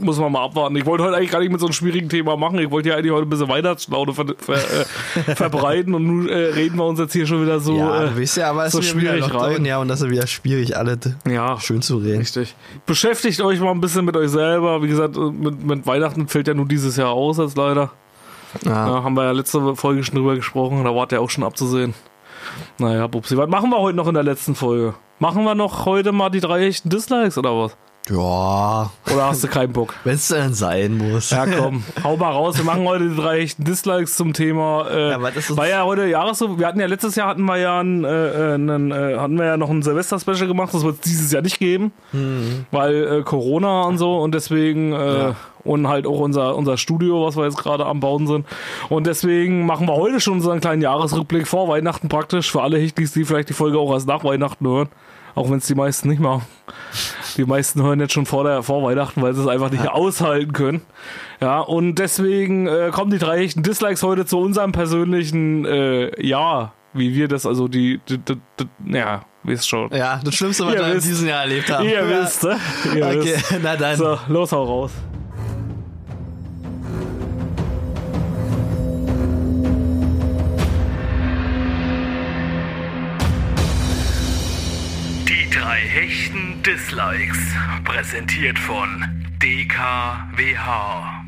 Muss man mal abwarten. Ich wollte heute eigentlich gar nicht mit so einem schwierigen Thema machen. Ich wollte ja eigentlich heute ein bisschen Weihnachtslaune ver ver äh, verbreiten und nun äh, reden wir uns jetzt hier schon wieder so, ja, äh, du weißt ja, aber es so ist schwierig rein. ja, und das ist wieder schwierig, alle Ja, schön zu reden. richtig. Beschäftigt euch mal ein bisschen mit euch selber. Wie gesagt, mit, mit Weihnachten fällt ja nur dieses Jahr aus jetzt leider. Ja. Ja, haben wir ja letzte Folge schon drüber gesprochen. Da war der auch schon abzusehen. Naja, Bubsi, was machen wir heute noch in der letzten Folge? Machen wir noch heute mal die drei echten Dislikes oder was? Ja, Oder hast du keinen Bock? wenn es denn sein muss. Ja, komm, hau mal raus. Wir machen heute die drei echten Dislikes zum Thema. Äh, Ja, was ist das? war ja heute Jahres so. Wir hatten ja letztes Jahr hatten wir ja ein, äh, einen, äh, hatten wir ja noch ein Silvester-Special gemacht. Das wird es dieses Jahr nicht geben, weil äh, Corona und so und deswegen äh, Mhm. Ja. und halt auch unser unser Studio, was wir jetzt gerade am bauen sind. Und deswegen machen wir heute schon unseren kleinen Jahresrückblick vor Weihnachten praktisch für alle Hichtis, die vielleicht die Folge auch erst nach Weihnachten hören. Auch wenn es die meisten nicht machen. Die meisten hören jetzt schon vor, der, vor Weihnachten, weil sie es einfach nicht aushalten können. Ja, und deswegen äh, kommen die drei echten Dislikes heute zu unserem persönlichen äh, Ja, wie wir das, also die, die, die, die ja, wisst schon. Ja, das Schlimmste, was Ihr wir in diesem Jahr erlebt haben. Ihr ja. wisst, ne? Ihr Okay, wisst. na dann. So, los, hau raus. Drei hechten Dislikes. Präsentiert von DKWH.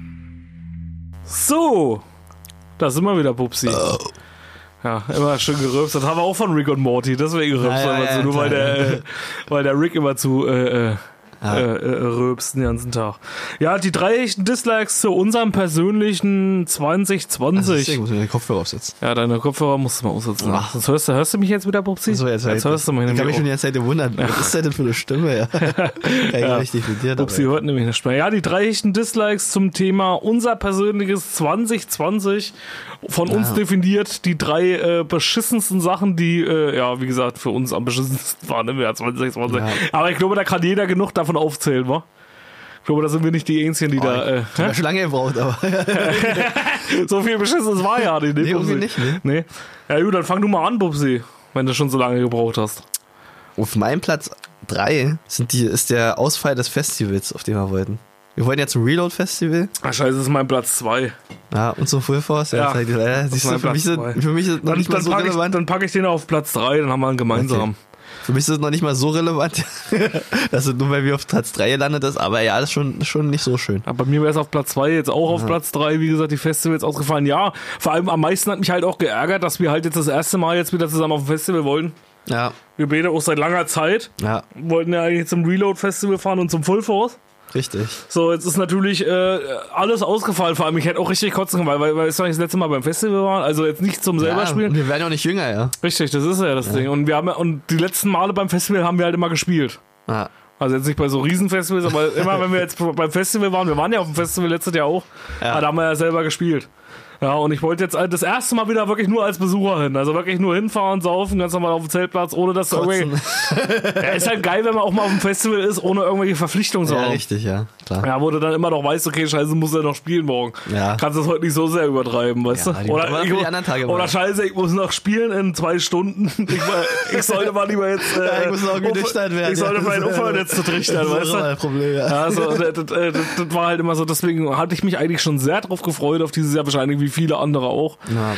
So, da sind wir wieder, Pupsi. Ja, immer schön gerülpst. Das haben wir auch von Rick und Morty, deswegen rülpst Ja, er ja, zu, ja, nur weil der, äh, weil der Rick immer zu äh, äh, Ja. äh, äh, rülpst den ganzen Tag. Ja, die drei echten Dislikes zu unserem persönlichen Also Deswegen 2020. muss ich den Kopfhörer aufsetzen. Ja, deine Kopfhörer musst du mal aussetzen. Ach. Sonst hörst du, hörst du mich jetzt wieder, Pupsi? So, jetzt, jetzt hörst du mich ich habe mich schon die ganze Zeit gewundert, was ist das denn für eine Stimme? Ja. Ich Ja. richtig mit dir dabei. hört nämlich nicht mehr. Ja, die drei echten Dislikes zum Thema unser persönliches 2020 von uns Ja. definiert. Die drei äh, beschissensten Sachen, die, äh, ja, wie gesagt, für uns am beschissensten waren im Jahr 2020. Ja. Aber ich glaube, da kann jeder genug davon aufzählen, wa? Ich glaube, da sind wir nicht die Einzigen, die da. Äh, Ich habe schon lange gebraucht, aber so viel Beschissenes war ja nicht. ne, Nee, irgendwie nicht, Nee. Ja, gut, dann fang du mal an, Bubsi, wenn du schon so lange gebraucht hast. auf meinem Platz 3 sind die, ist der Ausfall des Festivals, auf den wir wollten. Wir wollten ja zum Reload-Festival Ach, scheiße, das ist mein Platz zwei. ja, und zum Full Force. Ja, Ja, das halt, äh, das siehst du, für, mich sind, für mich ist das noch Dann, nicht mal so packe ich, relevant. dann pack ich den auf Platz drei, dann haben wir einen gemeinsamen. Für mich ist es noch nicht mal so relevant, dass es nur weil wir auf Platz 3 gelandet ist, aber ja, das ist schon, schon nicht so schön. Ja, bei mir wäre es auf Platz 2, jetzt auch auf Platz 3, wie gesagt, die Festivals ausgefallen. Ja, vor allem am meisten hat mich halt auch geärgert, dass wir halt jetzt das erste Mal jetzt wieder zusammen auf dem Festival wollten. Ja, Wir beide auch seit langer Zeit. ja, Wollten ja eigentlich zum Reload-Festival fahren und zum Full Force. Richtig. So, jetzt ist natürlich äh, alles ausgefallen. Vor allem, ich hätte auch richtig kotzen können, weil, weil, es das letzte Mal beim Festival war. Also jetzt nicht zum selber ja, spielen. Wir werden ja auch nicht jünger, ja. Richtig, das ist ja das Ding. Und wir haben ja, und die letzten Male beim Festival haben wir halt immer gespielt. ja. Also jetzt nicht bei so Riesenfestivals, aber immer wenn wir jetzt beim Festival waren, wir waren ja auf dem Festival letztes Jahr auch, Ja. da haben wir ja selber gespielt. Ja, und ich wollte jetzt das erste Mal wieder wirklich nur als Besucher hin. Also wirklich nur hinfahren, saufen, ganz normal auf dem Zeltplatz, ohne dass du irgendwie. Ja, ist halt geil, wenn man auch mal auf dem Festival ist, ohne irgendwelche Verpflichtungen zu Ja, haben. richtig, ja, klar. Ja, wo du dann immer noch weißt, okay, scheiße, muss er noch spielen morgen. Ja. Kannst das heute nicht so sehr übertreiben, weißt Ja, du? anderen Tage oder mal. scheiße, ich muss noch spielen in zwei Stunden. Ich, ich sollte mal lieber jetzt. Äh, Ja, ich muss noch nüchtern werden. Ich sollte ja. vielleicht aufhören, jetzt zu trichtern, Das weißt du? Problem, ja. Ja, so, das, das, das, das war halt immer so, deswegen hatte ich mich eigentlich schon sehr drauf gefreut, auf dieses Jahr wahrscheinlich wie viele andere auch. Ja.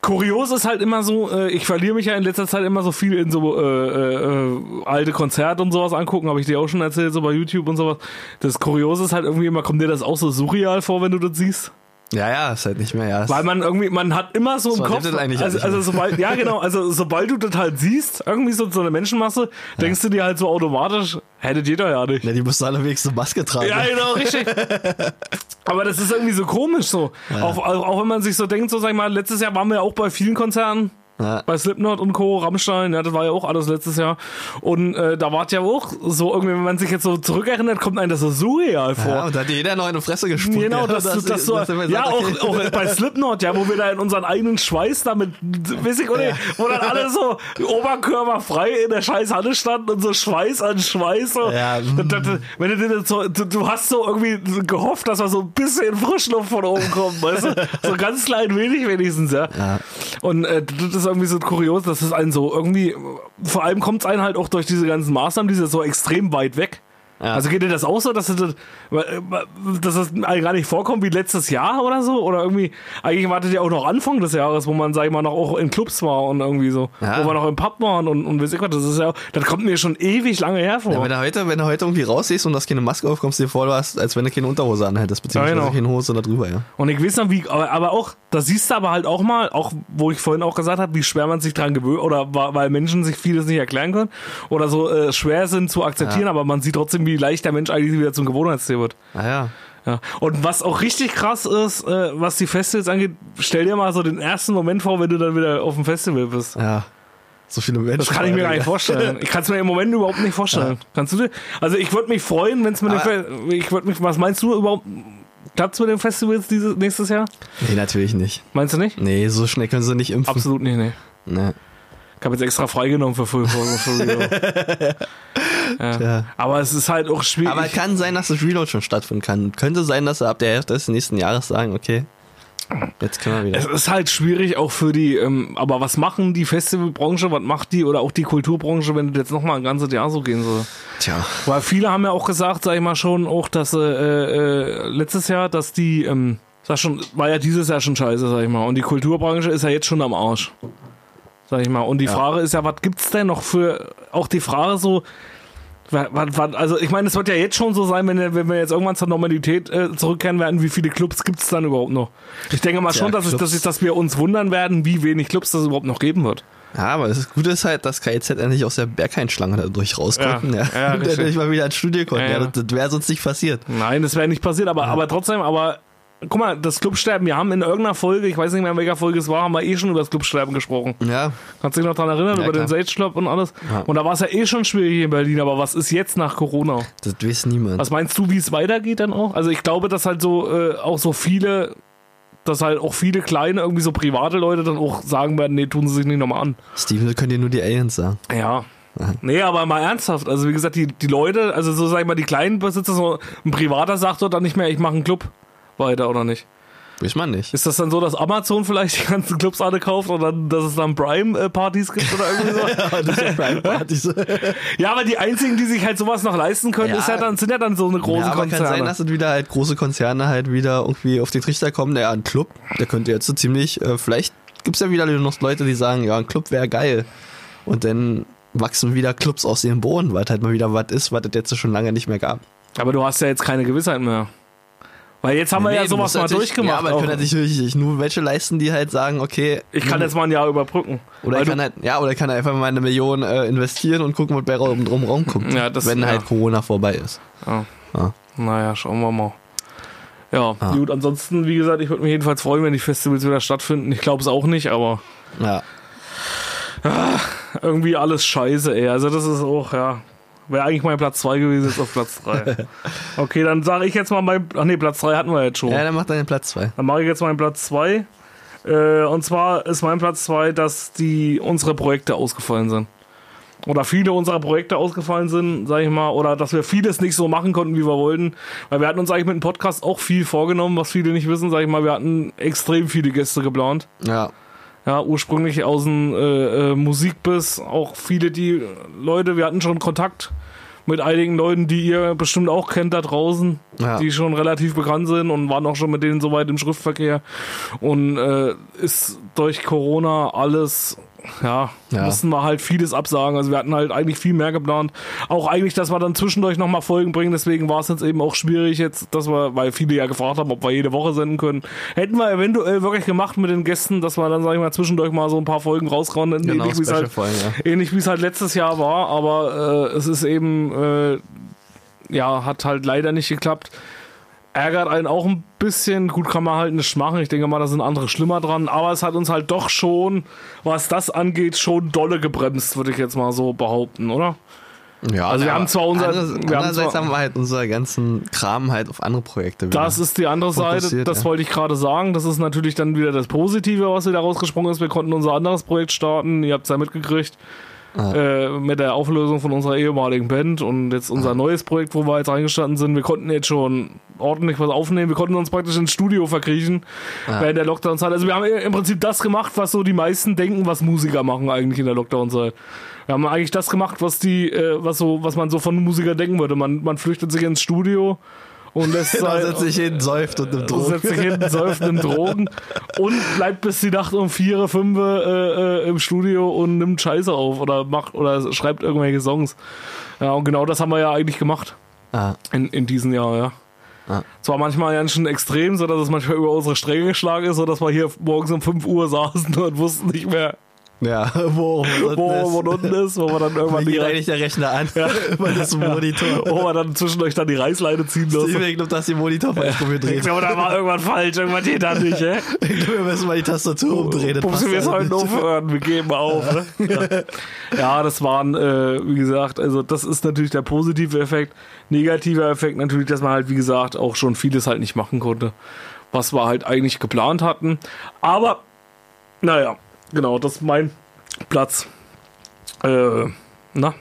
Kurios ist halt immer so, äh, ich verliere mich ja in letzter Zeit immer so viel in so äh, äh, äh, alte Konzerte und sowas angucken, habe ich dir auch schon erzählt, so bei YouTube und sowas. Das Kuriose ist halt irgendwie immer, kommt dir das auch so surreal vor, wenn du das siehst? Ja, ja, ist halt nicht mehr, ja. Weil man irgendwie, man hat immer so im So Kopf, eigentlich also, also sobald, ja genau, also sobald du das halt siehst, irgendwie so, so eine Menschenmasse, denkst du dir halt so automatisch, hättet jeder ja nicht. Ja, die müssen alle wenigstens eine Maske tragen. Ja, genau, richtig. Aber das ist irgendwie so komisch so. Auch, auch, auch wenn man sich so denkt, so sag ich mal, letztes Jahr waren wir ja auch bei vielen Konzerten. Ja. Bei Slipknot und Co., Rammstein, ja, das war ja auch alles letztes Jahr. Und äh, da war es ja auch so, irgendwie, wenn man sich jetzt so zurückerinnert, kommt einem das so surreal vor. Ja, und da hat jeder noch in die Fresse gespuckt. Genau, ja, das, das, das so, ja, auch, auch bei Slipknot, ja, wo wir da in unseren eigenen Schweiß damit, weiß ich, oder, Ja. wo dann alle so oberkörperfrei in der scheiß Halle standen und so Schweiß an Schweiß. So. Ja, Das- das- wenn du, das so, du, du hast so irgendwie gehofft, dass mal so ein bisschen Frischluft von oben kommt, weißt du? So ganz klein wenig wenigstens, ja. Ja. Und äh, das ist irgendwie so kurios, dass es einen so irgendwie, vor allem kommt es einen halt auch durch diese ganzen Maßnahmen, die sind so extrem weit weg. Ja. Also geht dir das auch so, dass das, dass das gar nicht vorkommt wie letztes Jahr oder so? Oder irgendwie, eigentlich wartet ja auch noch Anfang des Jahres, wo man, sag ich mal, noch auch in Clubs war und irgendwie so. Ja. Wo wir noch im Pub waren und, und weiß ich was, das ist ja, das kommt mir schon ewig lange her vor. Ja, wenn du heute, wenn du heute irgendwie rausgehst und hast keine Maske auf, kommst du dir vor, du hast, als wenn du keine Unterhose anhältst, beziehungsweise Ja, genau. keine Hose da drüber, ja. Und ich weiß noch, wie, aber, aber auch, da siehst du aber halt auch mal, auch wo ich vorhin auch gesagt habe, wie schwer man sich dran gewöhnt, oder weil Menschen sich vieles nicht erklären können, oder so äh, schwer sind zu akzeptieren, aber man sieht trotzdem, wie leicht der Mensch eigentlich wieder zum Gewohnheitstier wird. Ah ja. Ja. Und was auch richtig krass ist, äh, was die Festivals angeht, stell dir mal so den ersten Moment vor, wenn du dann wieder auf dem Festival bist. Ja. So viele Menschen. Das kann ich mir gar nicht vorstellen. Ich kann es mir im Moment überhaupt nicht vorstellen. Kannst du dir? Also ich würde mich freuen, wenn es mit dem Aber- Fe ich würde mich, was meinst du überhaupt? Klappt's mit den Festivals dieses nächstes Jahr? Nee, natürlich nicht. Meinst du nicht? Nee, so schnell können sie nicht impfen. Absolut nicht, nee. Nee. Ich habe jetzt extra freigenommen für Full Real. ja. Aber es ist halt auch schwierig. Aber kann sein, dass das Reload schon stattfinden kann. Könnte sein, dass sie ab der Hälfte des nächsten Jahres sagen, okay, jetzt können wir es wieder. ist halt schwierig auch für die, ähm, aber was machen die Festivalbranche, was macht die oder auch die Kulturbranche, wenn das jetzt nochmal ein ganzes Jahr so gehen soll? Tja. Weil viele haben ja auch gesagt, sag ich mal schon, auch, dass äh, äh, letztes Jahr, dass die, ähm, sag schon, war ja dieses Jahr schon scheiße, sag ich mal. Und die Kulturbranche ist ja jetzt schon am Arsch. Sag ich mal. Und die Ja. Frage ist ja, was gibt's denn noch für, auch die Frage so, also ich meine, es wird ja jetzt schon so sein, wenn, wenn wir jetzt irgendwann zur Normalität äh, zurückkehren werden, wie viele Clubs gibt's dann überhaupt noch? Ich denke mal Tja, schon, dass, es, Clubs. dass, ich, dass wir uns wundern werden, wie wenig Clubs es überhaupt noch geben wird. Ja, aber das Gute ist halt, dass KIZ endlich aus der Berghain-Schlange dadurch raus Ja. konnten. Ja, Ja, Und richtig. endlich mal wieder ins Studio konnten. Ja, Ja, ja. das, das wäre sonst nicht passiert. Nein, das wäre nicht passiert, aber, aber trotzdem, aber guck mal, das Clubsterben, wir haben in irgendeiner Folge, ich weiß nicht mehr in welcher Folge es war, haben wir eh schon über das Clubsterben gesprochen. Ja, Kannst du dich noch dran erinnern, Ja, über den klar. Sage Club und alles? Ja. Und da war es ja eh schon schwierig hier in Berlin, aber was ist jetzt nach Corona? das weiß niemand. Was meinst du, wie es weitergeht dann auch? Also ich glaube, dass halt so äh, auch so viele, dass halt auch viele kleine, irgendwie so private Leute dann auch sagen werden, nee, tun sie sich nicht nochmal an. Steven, das können dir nur die Aliens sagen. Ja. Nee, aber mal ernsthaft. Also wie gesagt, die, die Leute, also so sag ich mal, die kleinen Besitzer, so ein Privater sagt dort dann nicht mehr, ich mache einen Club weiter oder nicht. Weiß man nicht. Ist das dann so, dass Amazon vielleicht die ganzen Clubs alle kauft und dann, dass es dann Prime-Partys gibt oder irgendwie so? das ja, aber die einzigen, die sich halt sowas noch leisten können, Ja. ist ja dann, sind ja dann so eine große Ja, aber Konzerne. kann sein, dass es wieder halt große Konzerne halt wieder irgendwie auf den Trichter kommen. Naja, ein Club, der könnte jetzt so ziemlich, äh, vielleicht gibt's ja wieder noch Leute, die sagen, ja, ein Club wäre geil. Und dann wachsen wieder Clubs aus dem Boden, weil es halt mal wieder was ist, was es jetzt schon lange nicht mehr gab. aber du hast ja jetzt keine Gewissheit mehr. Weil jetzt haben wir ja du sowas mal durchgemacht. Ja, aber können natürlich nur welche leisten, die halt sagen, okay, ich kann jetzt mal ein Jahr überbrücken. oder ich kann halt, ja, oder ich kann einfach mal eine Million äh, investieren und gucken, was bei drum rumkommt, Ja, das- wenn ja. halt Corona vorbei ist. ja. Ja. Naja, schauen wir mal. Ja, Ah. gut, ansonsten, wie gesagt, ich würde mich jedenfalls freuen, wenn die Festivals wieder stattfinden. Ich glaube es auch nicht, aber Ja. irgendwie alles scheiße, ey. Also das ist auch, ja. Wäre eigentlich mein Platz 2 gewesen, jetzt auf Platz 3. okay, dann sage ich jetzt mal mein. Ach nee, Platz 3 hatten wir jetzt schon. ja, dann macht dann den Platz zwei. Dann mache ich jetzt meinen Platz 2. Äh, und zwar ist mein Platz 2, dass die unsere Projekte ausgefallen sind. Oder viele unserer Projekte ausgefallen sind, sag ich mal, oder dass wir vieles nicht so machen konnten, wie wir wollten. Weil wir hatten uns eigentlich mit dem Podcast auch viel vorgenommen, was viele nicht wissen, sag ich mal, wir hatten extrem viele Gäste geplant. Ja. Ja, ursprünglich aus dem äh, äh, Musikbiss, auch viele die Leute, wir hatten schon Kontakt mit einigen Leuten, die ihr bestimmt auch kennt da draußen, Ja. die schon relativ bekannt sind und waren auch schon mit denen soweit im Schriftverkehr. Und äh, ist durch Corona alles, ja, Ja. mussten wir halt vieles absagen. Also wir hatten halt eigentlich viel mehr geplant. Auch eigentlich, dass wir dann zwischendurch nochmal Folgen bringen. Deswegen war es jetzt eben auch schwierig jetzt, dass wir, weil viele ja gefragt haben, ob wir jede Woche senden können. Hätten wir eventuell wirklich gemacht mit den Gästen, dass wir dann, sag ich mal, zwischendurch mal so ein paar Folgen rausrauen. Genau, ähnlich wie es halt, ja. halt letztes Jahr war. Aber äh, es ist eben, äh, ja, hat halt leider nicht geklappt. Ärgert einen auch ein bisschen. Gut, kann man halt nicht machen. Ich denke mal, da sind andere schlimmer dran. Aber es hat uns halt doch schon, was das angeht, schon dolle gebremst, würde ich jetzt mal so behaupten, oder? Ja, Also wir haben zwar unser- Andererseits, wir haben andererseits zwar- haben wir halt unser ganzen Kram halt auf andere Projekte. Das ist die andere Seite, das ja. wollte ich gerade sagen. Das ist natürlich dann wieder das Positive, was wieder rausgesprungen ist. Wir konnten unser anderes Projekt starten. Ihr habt es ja mitgekriegt. Äh, mit der Auflösung von unserer ehemaligen Band und jetzt unser neues Projekt, wo wir jetzt eingestanden sind. Wir konnten jetzt schon ordentlich was aufnehmen. Wir konnten uns praktisch ins Studio verkriechen während der Lockdown-Zeit. Also wir haben im Prinzip das gemacht, was so die meisten denken, was Musiker machen eigentlich in der Lockdown-Zeit. Wir haben eigentlich das gemacht, was die, äh, was so, was man so von Musikern denken würde. Man, man flüchtet sich ins Studio und lässt Da sein- setzt sich hin, säuft und nimmt Drogen. setzt sich hin, säuft, nimmt Drogen und bleibt bis die Nacht um vier, fünf äh, äh, im Studio und nimmt Scheiße auf oder macht oder schreibt irgendwelche Songs. Ja, und genau das haben wir ja eigentlich gemacht Ah, in, in diesem Jahr, ja. Ah. Zwar manchmal ganz schön extrem, so dass es manchmal über unsere Stränge geschlagen ist, so dass wir hier morgens um 5 Uhr saßen und wussten nicht mehr, ja, wo, wo, wo unten ist, wo wir dann irgendwann die geht Re- eigentlich der Rechner an? Über das Monitor. wo wir dann zwischendurch dann die Reißleine ziehen. Steven, ich glaube, dass die Monitor falsch Ich rumgedreht. glaube, da war irgendwas falsch, irgendwas geht da nicht, hä? Ich glaube, wir müssen mal die Tastatur umdrehen. das Pupsi, passt wir nicht. aufhören, wir geben auf. Ne? Ja. ja, das waren, äh, wie gesagt, also das ist natürlich der positive Effekt. Negativer Effekt natürlich, dass man halt, wie gesagt, auch schon vieles halt nicht machen konnte, was wir halt eigentlich geplant hatten. Aber, naja, genau, das ist mein Platz. Äh, na,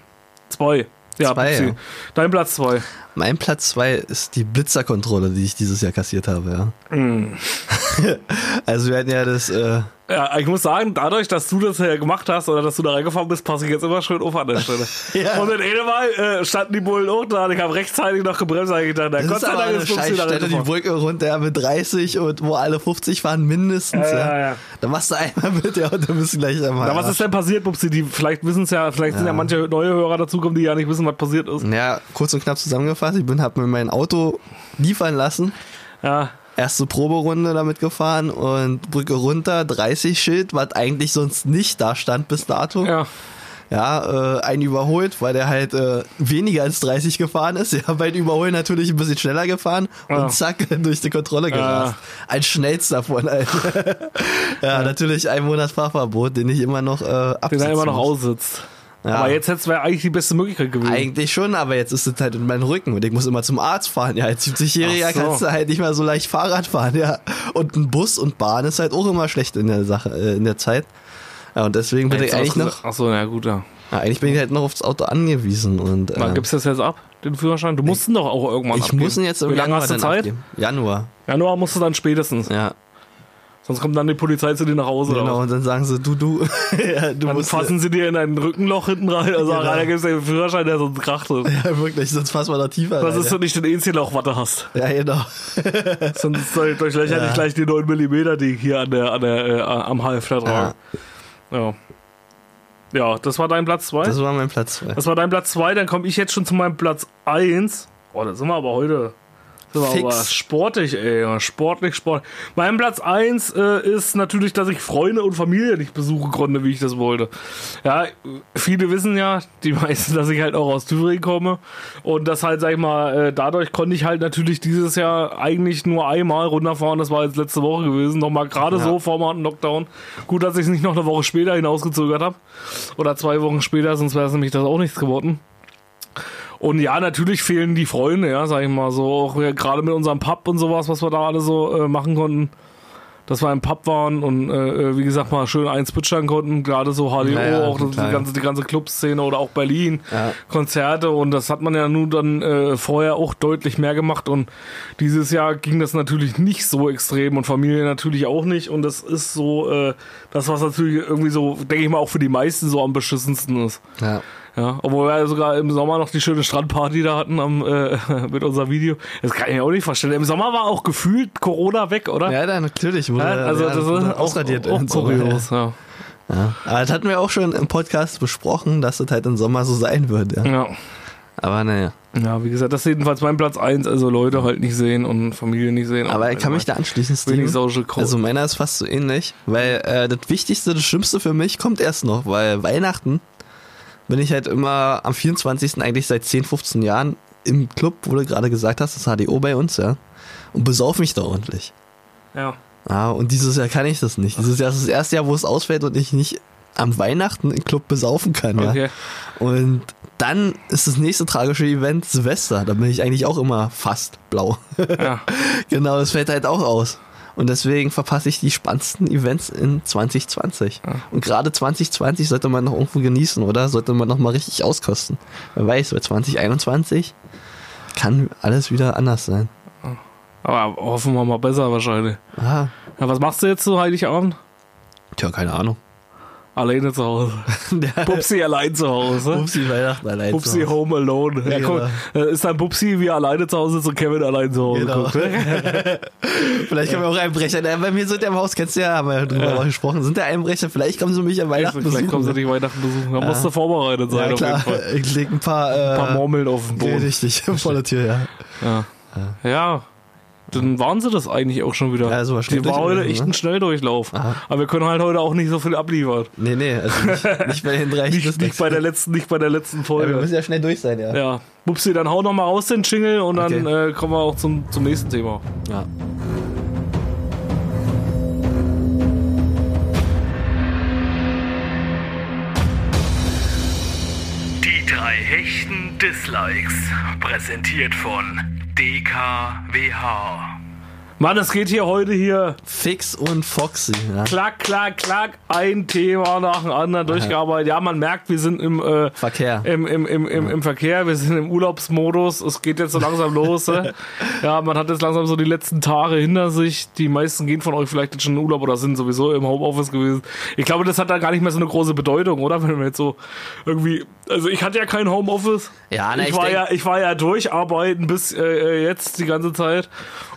zwei. Ja, Zwei, ja. Dein Platz zwei. Mein Platz zwei ist die Blitzerkontrolle, die ich dieses Jahr kassiert habe, ja. Mm. also wir hatten ja das, äh, Ja, ich muss sagen, dadurch, dass du das ja gemacht hast oder dass du da reingefahren bist, passe ich jetzt immer schön auf an der Stelle. Ja. Und in jedem Mal äh, standen die Bullen auch da und ich habe rechtzeitig noch gebremst, habe ich gedacht, na, das Gott sei Dank ist da Scheißstelle, die. Brücke runter mit 30 und wo alle 50 fahren mindestens, Ja, ja. ja, ja. Dann machst du einmal mit, ja, und dann bist du gleich einmal. Na, was ist denn passiert, Pupsi? Die vielleicht wissen es ja, vielleicht sind ja manche neue Hörer dazugekommen, die ja nicht wissen, was passiert ist. Ja, kurz und knapp zusammengefasst, ich bin, hab mir mein Auto liefern lassen, Ja, erste Proberunde damit gefahren und Brücke runter, 30 Schild, was eigentlich sonst nicht da stand bis dato. ja. Ja, äh, einen überholt, weil der halt äh, weniger als 30 gefahren ist. Ja, beim Überholen natürlich ein bisschen schneller gefahren Ja. und zack, durch die Kontrolle gerast. Als schnellster von allen. ja, natürlich ein Monat Fahrverbot, den ich immer noch äh, Den absitzen er immer noch aussitzt. Ja. Aber jetzt hätte es eigentlich die beste Möglichkeit gewesen. Eigentlich schon, aber jetzt ist es halt in meinem Rücken und ich muss immer zum Arzt fahren. Ja, als 70-Jähriger Ach so. kannst du halt nicht mehr so leicht Fahrrad fahren, ja. Und ein Bus und Bahn ist halt auch immer schlecht in der Sache, äh, in der Zeit. Ja, und deswegen bin ich eigentlich noch, Achso, na gut, ja. ja, eigentlich bin ich halt noch aufs Auto angewiesen und Wann äh, gibst du das jetzt ab, den Führerschein? Du musst ihn doch auch irgendwann ich abgeben. muss ihn jetzt im Wie lange Januar hast du Zeit? abgeben. Januar, Januar musst du dann spätestens. ja, Sonst kommt dann die Polizei zu dir nach Hause. genau. was? Und dann sagen sie, du, du, ja, du Dann fassen sie dir in ein Rückenloch hinten rein und sagen, Genau. da gibt's den Führerschein, der sonst kracht ist. ja, wirklich, sonst fassen wir da tiefer Das rein, ist so nicht den was du hast. ja. ja, genau. Sonst durchlöchert Ja. nicht gleich die 9 mm, die ich hier an der, an der, äh, am Halfter trage. Ja. ja. das war dein Platz 2. Das war mein Platz zwei. Das war dein Platz 2, dann komme ich jetzt schon zu meinem Platz 1. Oh, da sind wir aber heute. Fix. sportlich, ey. Sportlich, sportlich. Mein Platz 1 äh, ist natürlich, dass ich Freunde und Familie nicht besuchen konnte, wie ich das wollte. Ja, viele wissen ja, die meisten, dass ich halt auch aus Thüringen komme. Und das halt, sag ich mal, äh, dadurch konnte ich halt natürlich dieses Jahr eigentlich nur einmal runterfahren. Das war jetzt letzte Woche gewesen. Nochmal gerade Ja. so vor dem Lockdown. Gut, dass ich es nicht noch eine Woche später hinausgezögert habe. Oder zwei Wochen später, sonst wäre es nämlich das auch nichts geworden. Und ja, natürlich fehlen die Freunde, ja, sag ich mal so. Auch wir- gerade mit unserem Pub und sowas, was wir da alle so äh, machen konnten. Dass wir im Pub waren und äh, wie gesagt mal schön eins pitchern konnten. Gerade so HDO, Ja, ja, auch die ganze, die ganze Clubszene oder auch Berlin. Ja. Konzerte und das hat man ja nun dann äh, vorher auch deutlich mehr gemacht und dieses Jahr ging das natürlich nicht so extrem und Familie natürlich auch nicht und das ist so äh, das, was natürlich irgendwie so, denke ich mal, auch für die meisten so am beschissensten ist. Ja. Ja, obwohl wir sogar im Sommer noch die schöne Strandparty da hatten am, äh, mit unserem Video. Das kann ich mir auch nicht vorstellen. Im Sommer war auch gefühlt Corona weg, oder? Ja, dann natürlich. Wurde, Ja, also ja, das ist auch, ausradiert auch kurios. Ja. Ja. Aber das hatten wir auch schon im Podcast besprochen, dass das halt im Sommer so sein wird. Ja. Ja. Aber naja. ja, wie gesagt, das ist jedenfalls mein Platz eins. Also Leute halt nicht sehen und Familie nicht sehen. Aber ich kann mich da anschließen, Steven. Also meiner ist fast so ähnlich, weil äh, das Wichtigste, das Schlimmste für mich kommt erst noch, weil Weihnachten bin ich halt immer am 24. eigentlich seit 10, 15 Jahren im Club, wo du gerade gesagt hast, das HDO bei uns, ja, und besauf mich da ordentlich. ja. Ja, und dieses Jahr kann ich das nicht. Dieses Jahr ist das erste Jahr, wo es ausfällt und ich nicht am Weihnachten im Club besaufen kann, ja. Okay. Und dann ist das nächste tragische Event Silvester. Da bin ich eigentlich auch immer fast blau. Ja. genau, das fällt halt auch aus. Und deswegen verpasse ich die spannendsten Events in 2020. Und gerade 2020 sollte man noch irgendwo genießen, oder? Sollte man noch mal richtig auskosten. Wer weiß, bei 2021 kann alles wieder anders sein. Aber hoffen wir mal besser wahrscheinlich. Ah, Ja, was machst du jetzt so Heiligabend? tja, keine Ahnung. Alleine zu Hause. Pupsi allein zu Hause. Pupsi Weihnachten allein. Pupsi zu Hause. Home Alone. Ja, Ja, guck, äh, ist dann Pupsi wie alleine zu Hause und Kevin allein zu Hause Genau. guckt. Ne? Vielleicht können wir auch Einbrecher. Bei mir sind ja im Haus, kennst du ja, haben wir ja drüber Ja. gesprochen, sind der Einbrecher. Vielleicht kommen sie mich an Weihnachten Vielleicht kommen sie besuchen. dich Weihnachten besuchen. Da musst du vorbereitet sein Ja, auf jeden klar. Fall. Ich leg ein paar, äh, Ein paar Murmeln auf den ja, Boden. richtig, vor der Tür, ja. Ja. ja. Dann waren sie das eigentlich auch schon wieder. Ja, so war Die war heute echt ne? ein Schnelldurchlauf. Aha. Aber wir können halt heute auch nicht so viel abliefern. Nee, nee, also nicht, nicht bei den drei Nicht, nicht, bei der letzten, nicht bei der letzten ja, Folge. wir müssen ja schnell durch sein, ja. Ja, Bupsi, dann hau noch mal raus den Jingle und dann Okay. äh, kommen wir auch zum, zum nächsten Thema. ja. Die drei hechten Dislikes. Präsentiert von DKWH. Mann, es geht hier heute hier Fix und Foxy, ja. klack, klack, klack, ein Thema nach dem anderen durchgearbeitet. Ja, man merkt, wir sind im, äh, Verkehr. im, im, im, im, im Verkehr, wir sind im Urlaubsmodus, es geht jetzt so langsam los. äh. Ja, man hat jetzt langsam so die letzten Tage hinter sich. Die meisten gehen von euch vielleicht jetzt schon in Urlaub oder sind sowieso im Homeoffice gewesen. Ich glaube, das hat da gar nicht mehr so eine große Bedeutung, oder? Wenn wir jetzt so irgendwie, also ich hatte ja kein Homeoffice. Ja, na, ich, ich war ja, ich war ja durcharbeiten bis äh, jetzt die ganze Zeit.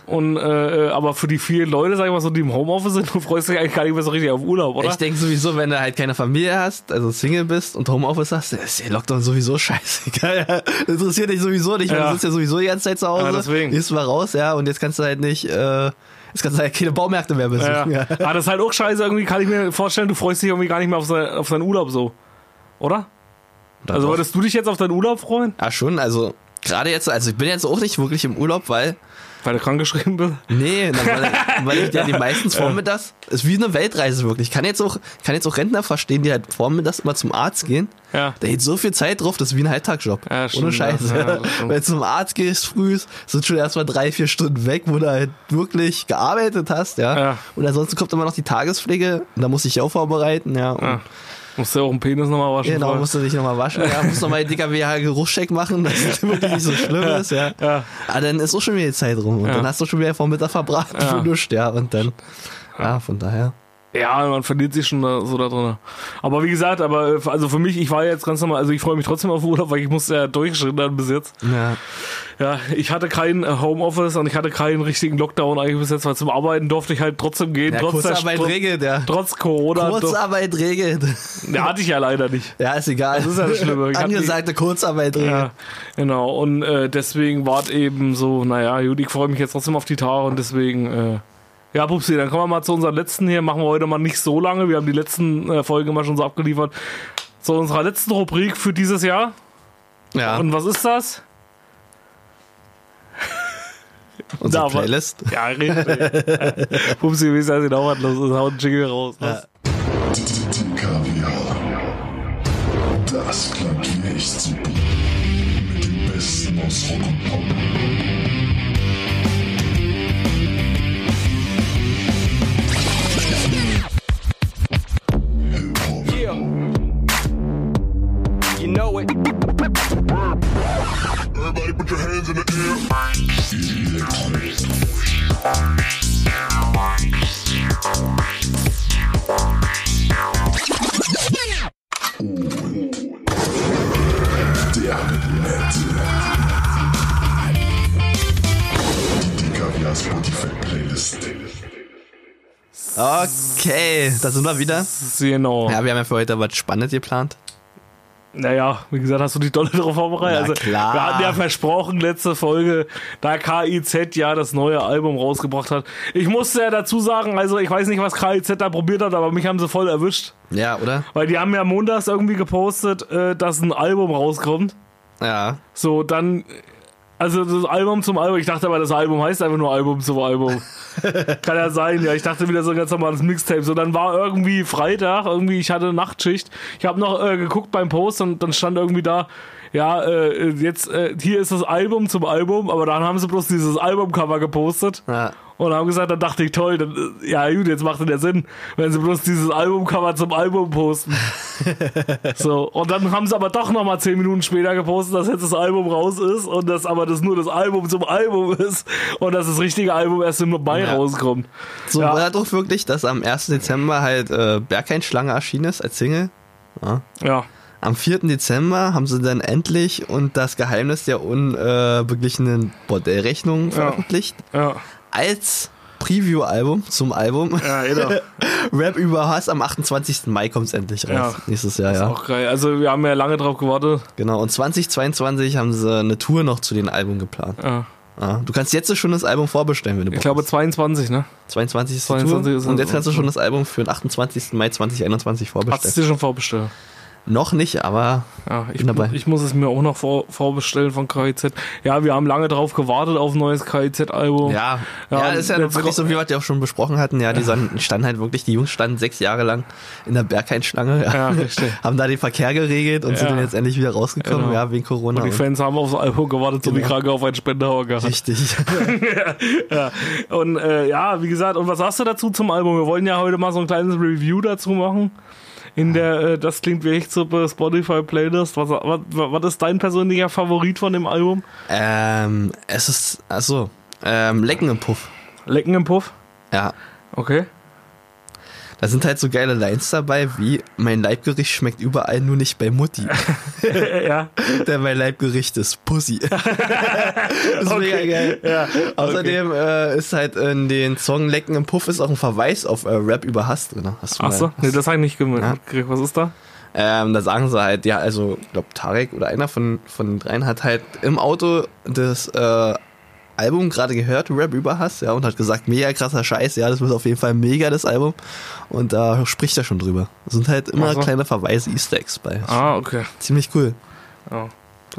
Und äh, aber für die vielen Leute, sag ich mal so, die im Homeoffice sind, du freust dich eigentlich gar nicht mehr so richtig auf Urlaub, oder? Ich denke sowieso, wenn du halt keine Familie hast, also Single bist und Homeoffice hast, ist der Lockdown sowieso scheißegal. Ja. Das interessiert dich sowieso nicht, weil Ja. du sitzt ja sowieso die ganze Zeit zu Hause. Ja, deswegen. Gehst mal raus, ja, und jetzt kannst du halt nicht, äh, jetzt kannst du halt keine Baumärkte mehr Ja. besuchen. Ja. Aber das ist halt auch scheiße, irgendwie kann ich mir vorstellen, du freust dich irgendwie gar nicht mehr auf, sein, auf seinen Urlaub so. Oder? Also doch. würdest du dich jetzt auf deinen Urlaub freuen? Ja, schon, also gerade jetzt, also ich bin jetzt auch nicht wirklich im Urlaub, weil, Weil du krankgeschrieben bist? nee, na, weil, weil ich ja die meistens vormittags, ist wie eine Weltreise wirklich. Ich kann jetzt auch, kann jetzt auch Rentner verstehen, die halt vormittags immer zum Arzt gehen. Ja. Da geht so viel Zeit drauf, das ist wie ein Halbtagsjob. Ja, Ohne Scheiße. ja. Wenn du zum Arzt gehst früh, sind schon erstmal drei, vier Stunden weg, wo du halt wirklich gearbeitet hast, ja. Ja. Und ansonsten kommt immer noch die Tagespflege, und da muss ich auch vorbereiten, ja. Musst du ja auch den Penis nochmal waschen? Genau, vorher? musst du dich nochmal waschen, ja, musst nochmal den DKWH-Geruchscheck machen, dass es wirklich nicht so schlimm ist, ja. Ja. Aber dann ist auch schon wieder die Zeit rum und Ja. dann hast du schon wieder Vormittag verbracht Ja. nichts, ja. Und dann, ja, von daher. Ja, man verliert sich schon da, so da drin. Aber wie gesagt, aber äh, also für mich, ich war jetzt ganz normal, also ich freue mich trotzdem auf Urlaub, weil ich musste ja durchschrittern bis jetzt. Ja. Ja, ich hatte kein äh, Homeoffice und ich hatte keinen richtigen Lockdown eigentlich bis jetzt, weil zum Arbeiten durfte ich halt trotzdem gehen, Ja, trotz, der, Kurzarbeit trotz, regelt, ja. trotz Corona. Kurzarbeit regelt. Ja, hatte ich ja leider nicht. Ja, ist egal. Das ist ja das Schlimme. Ich Angesagte Kurzarbeit regelt. Ja, genau. Und äh, deswegen war es eben so, naja, gut, ich freue mich jetzt trotzdem auf die Tage und deswegen, äh, ja, Pupsi, dann kommen wir mal zu unseren letzten hier. Machen wir heute mal nicht so lange. Wir haben die letzten äh, Folgen immer schon so abgeliefert. Zu unserer letzten Rubrik für dieses Jahr. Ja. Und was ist das? Unsere Da, Playlist. Ja, richtig. Pupsi, wie ist das genau was los ist? Hau einen Jingle raus. Ja. Das Klavierexzibit. Mit dem Besten aus Rock Know it. Everybody put your hands in the air. Electronic. Der Nette. Die Kaviar Spotify Playlist. Okay, da sind wir wieder. Genau. Ja, wir haben ja für heute was Spannendes geplant. Naja, wie gesagt, hast du dich dolle vorbereitet? Na also, klar. Wir hatten ja versprochen, letzte Folge, da KIZ ja das neue Album rausgebracht hat. Ich musste ja dazu sagen, also ich weiß nicht, was KIZ da probiert hat, aber mich haben sie voll erwischt. Ja, oder? Weil die haben ja montags irgendwie gepostet, äh, dass ein Album rauskommt. Ja. So, dann, also das Album zum Album. Ich dachte aber, das Album heißt einfach nur Album zum Album. Kann ja sein, ja. Ich dachte wieder so ein ganz normales Mixtape. So, dann war irgendwie Freitag, irgendwie, ich hatte Nachtschicht. Ich habe noch äh, geguckt beim Post und dann stand irgendwie da, ja, äh, jetzt, äh, hier ist das Album zum Album, aber dann haben sie bloß dieses Albumcover gepostet. Ja. Und haben gesagt, dann dachte ich, toll, dann, äh, ja gut, jetzt macht es ja Sinn, wenn sie bloß dieses Albumcover zum Album posten. so, und dann haben sie aber doch nochmal zehn Minuten später gepostet, dass jetzt das Album raus ist und dass aber das nur das Album zum Album ist und dass das richtige Album erst im Mai Ja. rauskommt. So Ja. war doch wirklich, dass am 1. Dezember halt äh, Berghain-Schlange erschienen ist als Single. Ja. Ja, Am 4. Dezember haben sie dann endlich und das Geheimnis der unbeglichenen Bordellrechnung veröffentlicht. ja. Als Preview-Album zum Album. Ja, genau. Rap über Hass am 28. Mai kommt es endlich raus. Ja. Nächstes Jahr, ja. Auch geil. Also wir haben ja lange drauf gewartet. Genau. Und 2022 haben sie eine Tour noch zu den Album geplant. Ja. Ja. Du kannst jetzt schon das Album vorbestellen, wenn du Ich Bock glaube hast. 22, ne? 22 ist die 22 Tour. ist und jetzt kannst du schon das Album für den 28. Mai 2021 Hast du vorbestellen. dir schon vorbestellt? Noch nicht, aber Ja, ich, Bin dabei. ich muss es mir auch noch vor, vorbestellen von KIZ. Ja, wir haben lange drauf gewartet auf ein neues KIZ-Album. Ja, ja, Ja, das ist ja wirklich so, wie wir ja auch schon besprochen hatten. Ja, die standen, halt wirklich, die Jungs standen sechs Jahre lang in der Berghain-Schlange. Ja. Haben da den Verkehr geregelt und sind dann jetzt endlich wieder rausgekommen, Genau. ja, wegen Corona. Und die und- Fans haben aufs Album gewartet, so wie Genau. krank auf einen gehabt. Richtig. ja. Und äh, ja, wie gesagt, und was sagst du dazu zum Album? Wir wollen ja heute mal so ein kleines Review dazu machen. In der, äh, das klingt wie echt super Spotify-Playlist. Was, was, was ist dein persönlicher Favorit von dem Album? ähm, es ist, achso, ähm, Lecken im Puff. Lecken im Puff? Ja. Okay. Da sind halt so geile Lines dabei, wie mein Leibgericht schmeckt überall, nur nicht bei Mutti. ja. Denn mein Leibgericht ist Pussy. das ist mega Okay. geil. Ja. Außerdem äh, ist halt in den Song Lecken im Puff ist auch ein Verweis auf äh, Rap über Hass drin. Hast du mal- Achso, nee, das habe ich nicht Ja. gemerkt. Was ist da? Ähm, da sagen sie halt, ja, also, ich glaube, Tarek oder einer von, von den dreien hat halt im Auto das äh, Album gerade gehört, Rap über Hass, ja, und hat gesagt, mega krasser Scheiß, ja, das wird auf jeden Fall mega, das Album. Und da spricht er schon drüber. Das sind halt immer Ach so. kleine Verweise, Easter Eggs bei. Ah, okay. Ziemlich cool. Ja.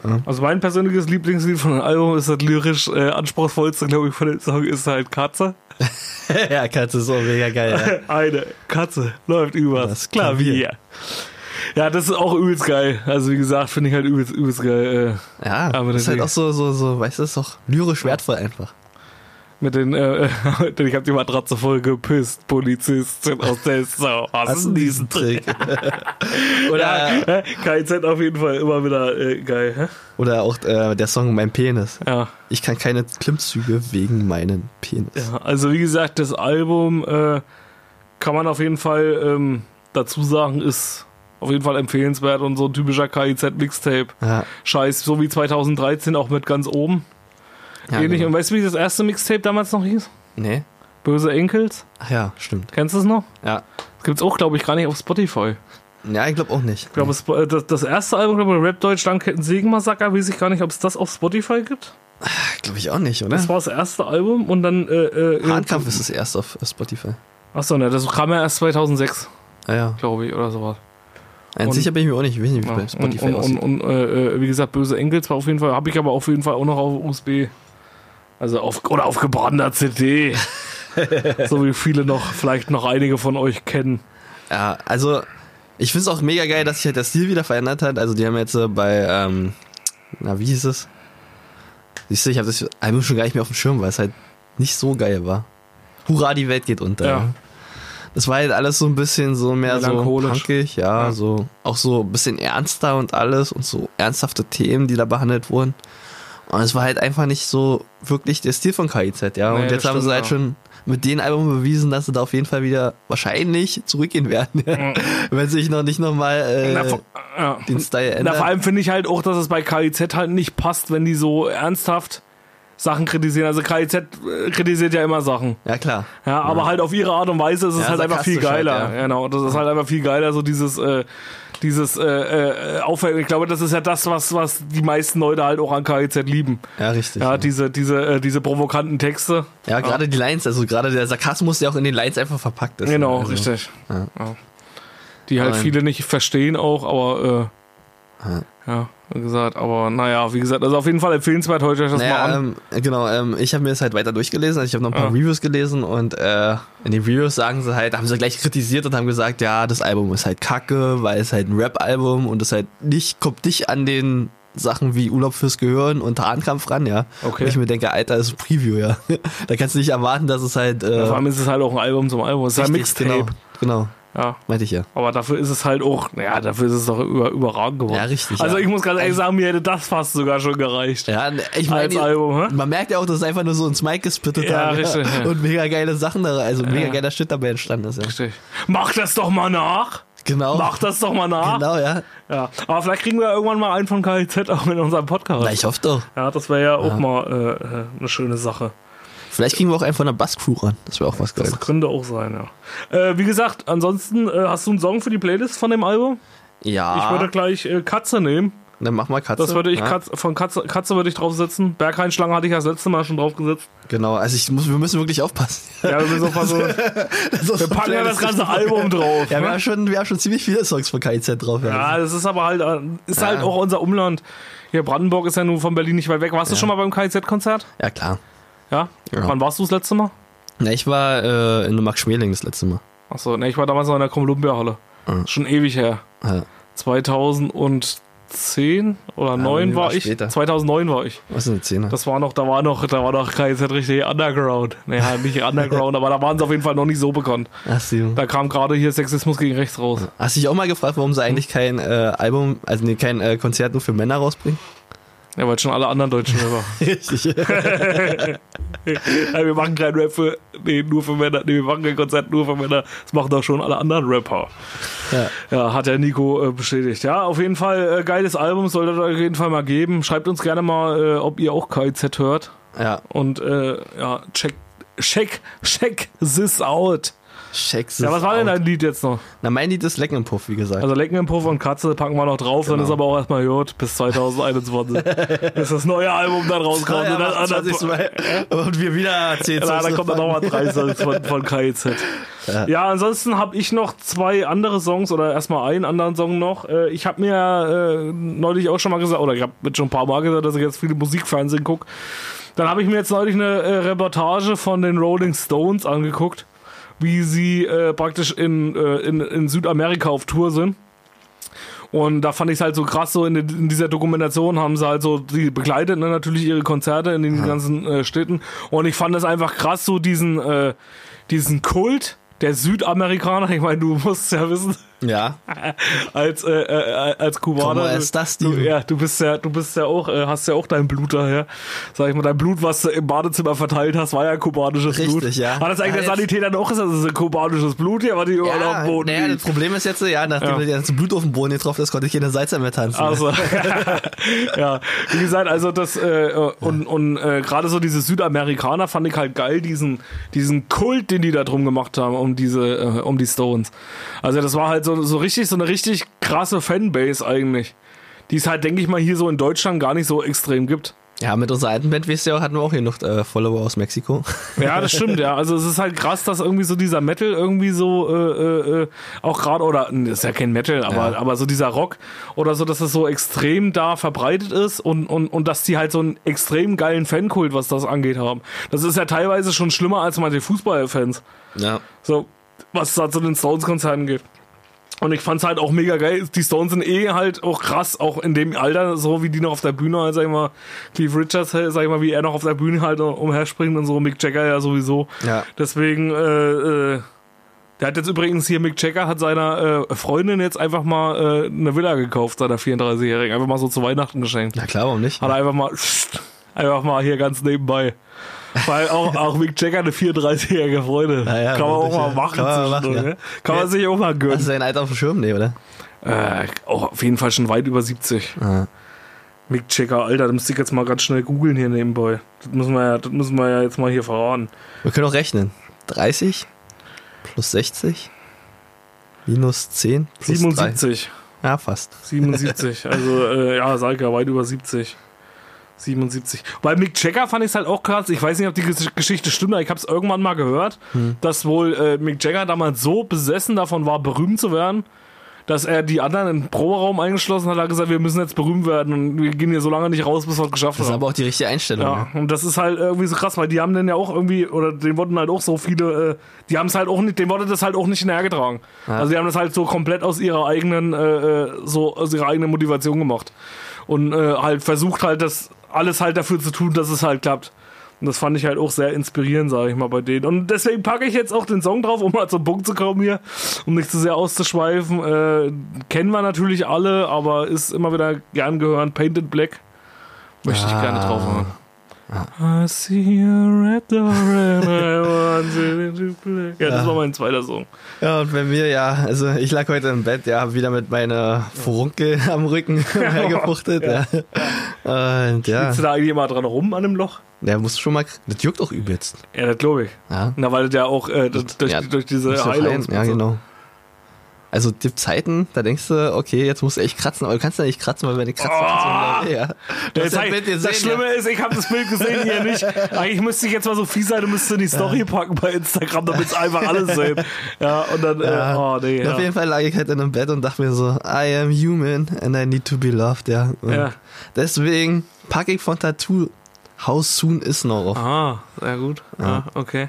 Ja. Also mein persönliches Lieblingslied von dem Album ist das lyrisch äh, anspruchsvollste, glaube ich, von dem Song ist halt Katze. ja, Katze ist auch mega geil, Eine Katze läuft übers Das Klavier. Klavier. Ja, das ist auch übelst geil. Also wie gesagt, finde ich halt übelst, übelst geil. Äh, ja. Ja, Aber das ist halt auch so, so, so, weißt du, ist doch lyrisch wertvoll einfach. mit den, äh, denn ich habe die Matratze voll gepisst, Polizistin aus der Sau. Hast du diesen Trick? oder, Hä? KIZ auf jeden Fall immer wieder äh, geil. Hä? oder auch äh, der Song Mein Penis. Ja. Ich kann keine Klimmzüge wegen meinen Penis. Ja, also wie gesagt, das Album äh, kann man auf jeden Fall ähm, dazu sagen, ist auf jeden Fall empfehlenswert und so ein typischer KIZ-Mixtape. Ja, Scheiß, so wie 2013 auch mit ganz oben. ja Ähnlich. genau. Und weißt du, wie das erste Mixtape damals noch hieß? Nee. Böse Enkels? Ach ja, stimmt. Kennst du es noch? Ja. Das gibt's auch, glaube ich, gar nicht auf Spotify. Ja, ich glaube auch nicht. Ich glaube, äh, das, das erste Album, glaube ich, Rap Deutschland Kettensägen-Massaker, weiß ich gar nicht, ob es das auf Spotify gibt. glaube ich auch nicht, oder? Das war das erste Album und dann. Äh, äh, Hahnkampf ist es erst auf Spotify. Achso, ne, das kam ja erst 2006, Ah ja. glaube ich, oder sowas. Und- sicher bin ich mir auch nicht. Ich weiß nicht, wie Ja, bei Spotify und, und, aussieht. und, und äh, äh, wie gesagt, böse Enkels war auf jeden Fall, habe ich aber auf jeden Fall auch noch auf USB. Also auf oder auf gebrandeter CD. so wie viele noch, vielleicht noch einige von euch kennen. ja, also ich finde es auch mega geil, dass sich halt der Stil wieder verändert hat. Also die haben jetzt äh, bei, ähm, na wie hieß es? Siehst du, ich habe das Album schon gar nicht mehr auf dem Schirm, weil es halt nicht so geil war. Hurra, die Welt geht unter. Ja. Das war halt alles so ein bisschen so mehr so punkig, ja, Ja. so auch so ein bisschen ernster und alles und so ernsthafte Themen, die da behandelt wurden. Und es war halt einfach nicht so wirklich der Stil von KIZ, ja. Nee, und jetzt haben sie halt ja. schon mit den Album bewiesen, dass sie da auf jeden Fall wieder wahrscheinlich zurückgehen werden, wenn sich noch nicht nochmal äh, Na, vor- ja. den Style Na, ändert. vor allem finde ich halt auch, dass es bei KIZ halt nicht passt, wenn die so ernsthaft Sachen kritisieren. Also KIZ äh, kritisiert ja immer Sachen. ja klar. Ja, aber halt auf ihre Art und Weise ist es Ja, halt einfach viel halt, geiler. ja. Genau, das ist halt einfach viel geiler, so dieses, äh, dieses äh, äh, Aufwärmen. Ich glaube, das ist ja das, was, was die meisten Leute halt auch an KIZ lieben. Ja, richtig. Ja, Ja, diese, diese, äh, diese provokanten Texte. ja gerade die Lines, also gerade der Sarkasmus, der auch in den Lines einfach verpackt ist. Genau, also, richtig. ja. Ja. Die halt Aber- viele nicht verstehen auch, aber Ja, wie gesagt, aber naja, wie gesagt, also auf jeden Fall empfehlenswert, heute euch das mal Naja, an. ähm, genau, ähm, ich habe mir das halt weiter durchgelesen, also ich habe noch ein paar Ah. Reviews gelesen und äh, in den Reviews sagen sie halt, haben sie gleich kritisiert und haben gesagt, ja, das Album ist halt kacke, weil es halt ein Rap-Album und es halt nicht, kommt nicht an den Sachen wie Urlaub fürs Gehirn und Tarnkampf ran, ja. Okay. Und ich mir denke, Alter, das ist ein Preview, ja. da kannst du nicht erwarten, dass es halt äh, Vor allem ist es halt auch ein Album zum Album. Es ist ein richtig, Mixtape. Genau, genau, Ja. meinte ich ja. Aber dafür ist es halt auch, naja, dafür ist es doch über, überragend geworden. Ja, richtig, Also ja. ich muss ganz ehrlich sagen, mir hätte das fast sogar schon gereicht. Ja, ich Als meine, Album, hä? man merkt ja auch, dass es einfach nur so ins Mic gespittet Ja, haben, richtig, ja. und mega geile Sachen da, also mega Ja. geiler Shit dabei entstanden ist, ja. Richtig. Mach das doch mal nach. Genau. Mach das doch mal nach. Genau, ja. Ja. Aber vielleicht kriegen wir irgendwann mal einen von KIZ auch in unserem Podcast. Na, ich hoffe doch. Ja, das wäre ja auch mal äh, äh, eine schöne Sache. Vielleicht kriegen wir auch einen von der Bass-Crew ran. Das wäre auch was Geiles. Das könnte auch sein, ja. Äh, wie gesagt, ansonsten äh, hast du einen Song für die Playlist von dem Album? Ja. Ich würde gleich äh, Katze nehmen. Dann mach mal Katze. Das würde ich ja. Katze, von Katze, Katze würde ich draufsetzen. Bergheinschlange hatte ich ja das letzte Mal schon draufgesetzt. Genau, also ich muss, wir müssen wirklich aufpassen. Ja, wir müssen so, wir packen ja das ganze Album drauf. Ja, wir ne? haben, schon, wir haben schon ziemlich viele Songs von KIZ drauf. Ja. Ja, das ist aber halt, äh, ist halt auch unser Umland. Hier, Brandenburg ist ja nur von Berlin nicht weit weg. Warst du schon mal beim KIZ-Konzert? ja, klar. Ja? Ja. Wann warst du das letzte Mal? Na, ich war äh, in der Max Schmeling das letzte Mal. Achso, ne, ich war damals noch in der Columbia-Halle. Mhm. Schon ewig her. Ja. 2010 oder 9 nee, war ich. später. 2009 war ich. Was ist eine Zehner? Das war noch, da war noch, da war noch KIZ richtig Underground. Naja, nicht Underground, aber da waren sie auf jeden Fall noch nicht so bekannt. Ach, so. Da kam gerade hier Sexismus gegen rechts raus. Hast du dich auch mal gefragt, warum sie eigentlich kein äh, Album, also nee, kein äh, Konzert nur für Männer rausbringen? Ja, weil schon alle anderen Deutschen Rapper. Richtig. ja, wir machen kein Rap für, nee, nur für Männer. Nee, wir machen kein Konzert nur für Männer. Das machen doch schon alle anderen Rapper. ja. Ja, hat der Nico äh, bestätigt. Ja, auf jeden Fall äh, geiles Album, solltet ihr euch auf jeden Fall mal geben. Schreibt uns gerne mal, äh, ob ihr auch KIZ hört. ja. Und äh, ja, check, check, check this out. Check Ja, was war denn dein Lied jetzt noch? Na, mein Lied ist Lecken im Puff, wie gesagt. Also Lecken im Puff und Katze packen wir noch drauf, dann Genau. ist aber auch erstmal gut bis 2021. bis das neue Album dann rauskommt. ja, und dann, 28. Mai. Und wir wieder 10 Ja, dann kommt dann nochmal drei Songs von, von KIZ. Ja. ansonsten habe ich noch zwei andere Songs oder erstmal einen anderen Song noch. Äh, Ich habe mir äh, neulich auch schon mal gesagt, oder ich habe mit schon ein paar Mal gesagt, dass ich jetzt viele Musikfernsehen gucke. Dann habe ich mir jetzt neulich eine äh, Reportage von den Rolling Stones angeguckt, wie sie äh, praktisch in, äh, in, in Südamerika auf Tour sind. Und da fand ich es halt so krass, so in, in dieser Dokumentation haben sie halt so, die begleitet ne, natürlich ihre Konzerte in den ganzen äh, Städten. Und ich fand es einfach krass, so diesen, äh, diesen Kult der Südamerikaner. Ich meine, du musst ja wissen, Ja. als, äh, äh, als Kubaner. Ist das du, ja, du bist ja, du bist ja auch, äh, hast ja auch dein Blut daher. Sag ich mal, dein Blut, was du im Badezimmer verteilt hast, war ja kubanisches Richtig, Blut. ja. Hat das eigentlich Ja, der Sanitäter dann auch gesagt, das ist ein kubanisches Blut hier, was die überall auf Ja, dem Boden naja, das Problem ist jetzt, ja, nachdem Ja. das Blut auf den Boden getroffen ist, konnte ich keine Salsa mehr tanzen. Also, ja, wie gesagt, also das, äh, und, und äh, gerade so diese Südamerikaner fand ich halt geil, diesen, diesen Kult, den die da drum gemacht haben, um diese, äh, um die Stones. Also das war halt so, so richtig, so eine richtig krasse Fanbase eigentlich. Die es halt, denke ich mal, hier so in Deutschland gar nicht so extrem gibt. Ja, mit unserer alten Band, wisst ihr hatten wir auch hier noch äh, Follower aus Mexiko. Ja, das stimmt, ja. Also es ist halt krass, dass irgendwie so dieser Metal irgendwie so äh, äh, auch gerade oder ist ja kein Metal, aber Ja. aber so dieser Rock oder so, dass es so extrem da verbreitet ist und und und dass die halt so einen extrem geilen Fankult, was das angeht, haben. Das ist ja teilweise schon schlimmer als manche Fußballfans. Ja. So was da zu den Stones-Konzerten geht. Und ich fand's halt auch mega geil. Die Stones sind eh halt auch krass, auch in dem Alter, so wie die noch auf der Bühne, halt, sag ich mal, Cliff Richards, halt, sag ich mal, wie er noch auf der Bühne halt umherspringt und so, Mick Jagger ja sowieso. Ja. Deswegen, äh, äh, der hat jetzt übrigens hier, Mick Jagger hat seiner äh, Freundin jetzt einfach mal äh, eine Villa gekauft, seiner 34-Jährigen. Einfach mal so zu Weihnachten geschenkt. Na klar, warum nicht? Hat er einfach mal, einfach mal hier ganz nebenbei. Weil auch, auch Mick Jagger eine 34-jährige Freundin. Na ja, kann man auch mal ja. machen. Kann man machen, ne? Kann man sich auch mal Hast gönnen. du dein Alter auf dem Schirm? Nee, oder? Äh, auch auf jeden Fall schon weit über 70. Ah. Mick Jagger, Alter, da müsste ich jetzt mal ganz schnell googeln hier nebenbei. Das müssen wir ja, das müssen wir ja jetzt mal hier verraten. Wir können auch rechnen. 30 plus 60 minus 10 plus 77. 3. Ja, fast. 77. Also, äh, ja, sag ja, weit über 70. 77. Bei Mick Jagger fand ich es halt auch krass. Ich weiß nicht, ob die Ges- Geschichte stimmt, aber ich habe es irgendwann mal gehört, dass wohl äh, Mick Jagger damals so besessen davon war, berühmt zu werden, dass er die anderen in den Proberaum eingeschlossen hat, hat gesagt, wir müssen jetzt berühmt werden und wir gehen hier so lange nicht raus, bis wir es geschafft Das ist haben. aber auch die richtige Einstellung. Ja, und das ist halt irgendwie so krass, weil die haben dann ja auch irgendwie, oder den wurden halt auch so viele, äh, die haben es halt auch nicht, dem wurde das halt auch nicht hinterhergetragen. Also die haben das halt so komplett aus ihrer eigenen, äh, äh, so aus ihrer eigenen Motivation gemacht. Und äh, halt versucht halt das alles halt dafür zu tun, dass es halt klappt. Und das fand ich halt auch sehr inspirierend, sage ich mal, bei denen. Und deswegen packe ich jetzt auch den Song drauf, um mal zum Punkt zu kommen hier, um nicht zu sehr auszuschweifen. Äh, kennen wir natürlich alle, aber ist immer wieder gern gehört. Painted Black. Möchte ich Ah. gerne drauf haben. I see a red door and I want to play. Ja, das Ja. war mein zweiter Song. Ja, und bei mir, ja, also ich lag heute im Bett, ja, wieder mit meiner Furunkel am Rücken hergefuchtet. ja. Und ja, Sitzt du da eigentlich immer dran rum an dem Loch? der muss schon mal, das juckt auch übelst. Ja, das glaube ich. Ja, Na, weil das ja auch äh, das, durch, Ja, durch diese ja Heilung. Ja, genau. Also die Zeiten, da denkst du, okay, jetzt musst du echt kratzen, aber du kannst ja nicht kratzen, weil wenn du kratzt, Oh! dann so, ja. Du Das, ja Bild gesehen, das Schlimme ist, ich habe das Bild gesehen hier nicht. Eigentlich müsste ich jetzt mal so fies sein und müsste in die Story packen bei Instagram, damit es einfach alles sehen. Ja, und dann, ja. äh, oh nee. Und Auf Ja. jeden Fall lag ich halt in einem Bett und dachte mir so, I am human and I need to be loved, ja. Und Ja. Deswegen packe ich von Tattoo How Soon Is Now auf. Ah, sehr gut. Ja, okay.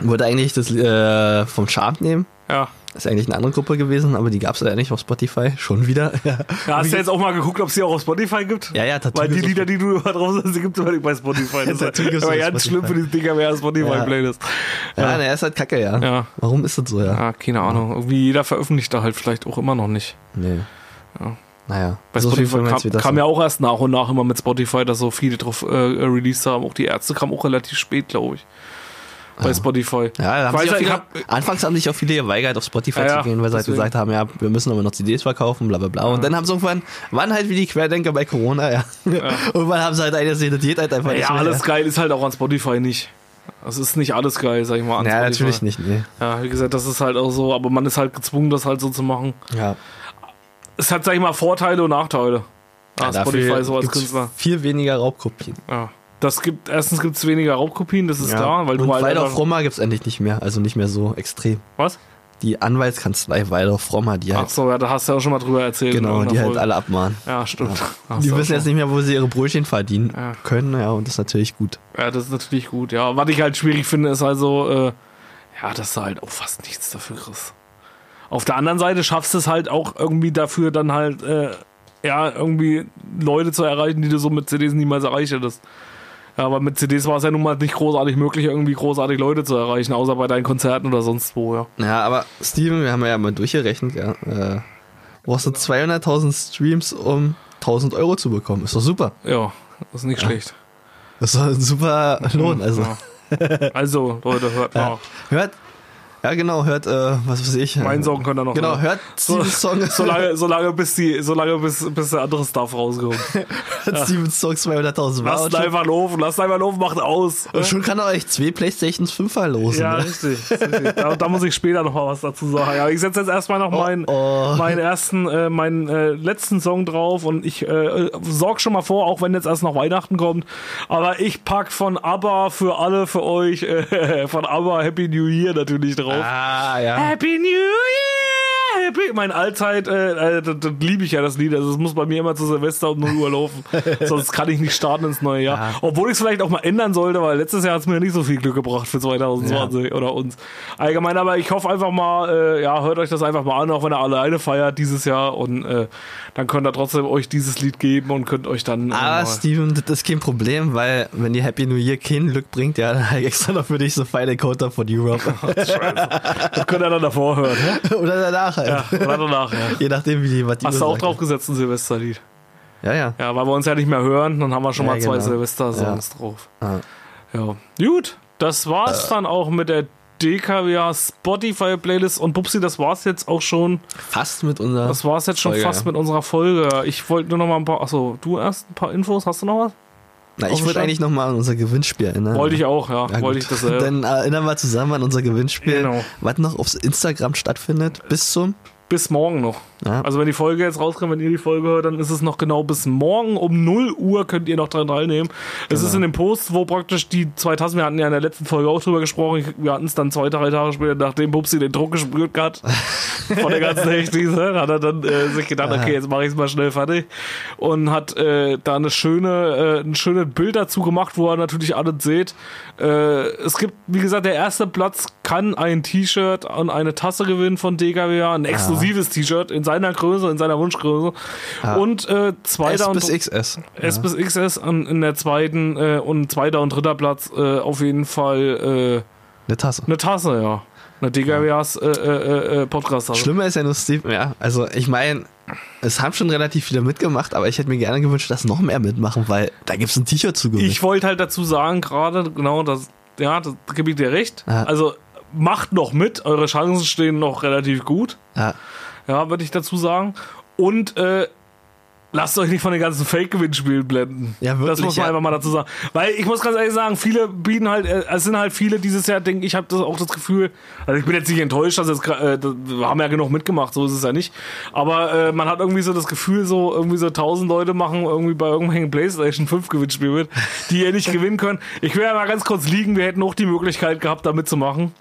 Wollte eigentlich das äh, vom Charm nehmen. Ja. Das ist eigentlich eine andere Gruppe gewesen, aber die gab es ja nicht auf Spotify. Schon wieder. Ja, Ja, hast du jetzt auch mal geguckt, ob es die auch auf Spotify gibt? ja, ja Tattoo Weil die Lieder, die du immer drauf hast, die gibt es immer nicht bei Spotify. Das ist aber ganz schlimm für die Dinger, wer Spotify-Playlist. Ja, ne, er ist halt kacke, ja. Ja. Warum ist das so, ja? Ah, keine Ahnung. Irgendwie jeder veröffentlicht da halt vielleicht auch immer noch nicht. Nee. Ja. Naja. Bei so viel Spotify mein kam, kam ja auch erst nach und nach immer mit Spotify, dass so viele drauf äh, released haben. Auch die Ärzte kamen auch relativ spät, glaube ich. Bei Ja. Spotify. Ja, haben ich hab- anfangs haben sich auch viele geweigert, auf Spotify Ja, zu gehen, weil sie halt gesagt haben, ja, wir müssen aber noch CDs verkaufen, bla bla bla. Und dann haben sie irgendwann, waren halt wie die Querdenker bei Corona, ja. Irgendwann haben sie halt eine gesehen, das geht halt einfach nicht Ja, mehr. alles geil ist halt auch an Spotify nicht. Es ist nicht alles geil, sag ich mal. An Ja, Spotify. natürlich nicht, nee. Ja, wie gesagt, das ist halt auch so, aber man ist halt gezwungen, das halt so zu machen. Ja. Es hat, sag ich mal, Vorteile und Nachteile. Ah, Ja, Spotify dafür so als Künstler. viel weniger Raubkopien. Ja. Das gibt, erstens gibt es weniger Raubkopien, das ist Ja. klar, weil du Und halt einfach- Frommer gibt's endlich nicht mehr, also nicht mehr so extrem. Was? Die Anwaltskanzlei Weiler Frommer, die Ach halt, so, ja, da hast du ja auch schon mal drüber erzählt. genau, die irgendeiner halt alle abmahnen. Ja, stimmt. Hast Die wissen jetzt nicht mehr, wo sie ihre Brötchen verdienen Ja. können, ja, und das ist natürlich gut. Ja, das ist natürlich gut, ja. Was ich halt schwierig finde, ist also, äh, ja, dass du halt auch fast nichts dafür kriegst. Auf der anderen Seite schaffst du es halt auch irgendwie dafür dann halt, äh, ja, irgendwie Leute zu erreichen, die du so mit CDs niemals erreicht hättest. Ja, aber mit CDs war es ja nun mal nicht großartig möglich, irgendwie großartig Leute zu erreichen, außer bei deinen Konzerten oder sonst wo, ja. Ja, aber Steven, wir haben ja mal durchgerechnet, ja, äh, brauchst du 200.000 Streams, um 1000 Euro zu bekommen. Ist doch super. Ja, das ist nicht schlecht. Das ist doch ein super Lohn. Also, Ja. Also, Leute, hört ja. mal. hört, ja genau, hört, äh, was weiß ich. Mein Song könnt ihr noch Genau, hören. hört Stevens Song, Solange, solange bis die, solange bis, bis der andere Stuff rauskommt. hört Stevens Song 200.000 Mal. Lasst einfach laufen, lasst einfach laufen, macht aus. und schon kann er euch zwei Playstations 5 verlosen. Ja, ne? richtig. richtig. Da, da muss ich später noch mal was dazu sagen. Ja, ich setze jetzt erstmal noch meinen, oh. meinen ersten, äh, meinen äh, letzten Song drauf und ich äh, sorg schon mal vor, auch wenn jetzt erst noch Weihnachten kommt. Aber ich pack von ABBA für alle, für euch, äh, von ABBA Happy New Year natürlich drauf. Ah, ja. Happy New Year! Happy. Mein Allzeit, äh, äh, das, das liebe ich ja, das Lied. Also, es muss bei mir immer zu Silvester um 0 Uhr laufen. Sonst kann ich nicht starten ins neue Jahr. Ja. Obwohl ich es vielleicht auch mal ändern sollte, weil letztes Jahr hat es mir nicht so viel Glück gebracht für 2020 oder uns. Allgemein, aber ich hoffe einfach mal, äh, ja, hört euch das einfach mal an, auch wenn ihr alleine feiert dieses Jahr. Und äh, dann könnt ihr trotzdem euch dieses Lied geben und könnt euch dann. Aber Ah, Steven, das ist kein Problem, weil wenn die Happy New Year kein Glück bringt, ja, dann extra noch für dich so Final Counter von Europe. das könnt ihr dann davor hören. Oder danach halt. Ja, oder danach, ja. Je nachdem, wie die die Hast du auch sagt. drauf gesetzt, ein Silvesterlied? Ja, ja. Ja, weil wir uns ja nicht mehr hören, dann haben wir schon Ja, mal zwei genau. Silvester-Songs drauf. Ah. Ja. Gut, das war's dann auch mit der DKWA Spotify Playlist und Bubsi, das war's jetzt auch schon. Fast mit unserer. Das war's jetzt schon Folge, fast ja. mit unserer Folge. Ich wollte nur noch mal ein paar. Achso, du erst ein paar Infos. Hast du noch was? Na, ich Stand? eigentlich nochmal an unser Gewinnspiel erinnern. Wollte ich auch, ja. Ja, Wollte ich das. Äh, Dann erinnern wir zusammen an unser Gewinnspiel, Genau. was noch auf Instagram stattfindet, bis zum bis morgen noch. Ja. Also wenn die Folge jetzt rauskommt, wenn ihr die Folge hört, dann ist es noch genau bis morgen um 0 Uhr könnt ihr noch dran teilnehmen. Es Genau. ist in dem Post, wo praktisch die zwei Tassen, wir hatten ja in der letzten Folge auch drüber gesprochen, wir hatten es dann zwei, drei Tage später, nachdem Pupsi den Druck gespürt hat von der ganzen Hechtiese, hat er dann äh, sich gedacht, okay, jetzt mache ich es mal schnell fertig und hat äh, da eine schöne, äh, ein schönes Bild dazu gemacht, wo er natürlich alles seht. Äh, es gibt, wie gesagt, der erste Platz kann ein T-Shirt und eine Tasse gewinnen von DKWA, ein exklusives T-Shirt in seiner Größe, in seiner Wunschgröße. Und äh, S zweiter und bis XS. S bis XS an, in der zweiten äh, und zweiter und dritter Platz äh, auf jeden Fall Eine Tasse. äh, eine Tasse, ja. Eine DKWAs äh, äh, äh, Podcast-Tasse. Schlimmer ist ja nur Steve, ja, also ich meine, es haben schon relativ viele mitgemacht, aber ich hätte mir gerne gewünscht, dass noch mehr mitmachen, weil da gibt es ein T-Shirt zu gewinnen. Ich wollte halt dazu sagen, gerade, genau, das, ja, das gebe ich dir recht. Ja. Also macht noch mit, eure Chancen stehen noch relativ gut. ja, Ja, würde ich dazu sagen. Und äh, lasst euch nicht von den ganzen Fake-Gewinnspielen blenden. Ja, wirklich, Das muss man ja. einfach mal dazu sagen. Weil ich muss ganz ehrlich sagen, viele bieten halt, äh, es sind halt viele dieses Jahr, denke ich, habe das auch das Gefühl, also ich bin jetzt nicht enttäuscht, dass jetzt, äh, wir haben ja genug mitgemacht, so ist es ja nicht. Aber äh, man hat irgendwie so das Gefühl, so irgendwie so tausend Leute machen irgendwie bei irgendwelchen PlayStation 5 Gewinnspiel mit, die ihr nicht gewinnen können. Ich will ja mal ganz kurz liegen, wir hätten auch die Möglichkeit gehabt, da mitzumachen.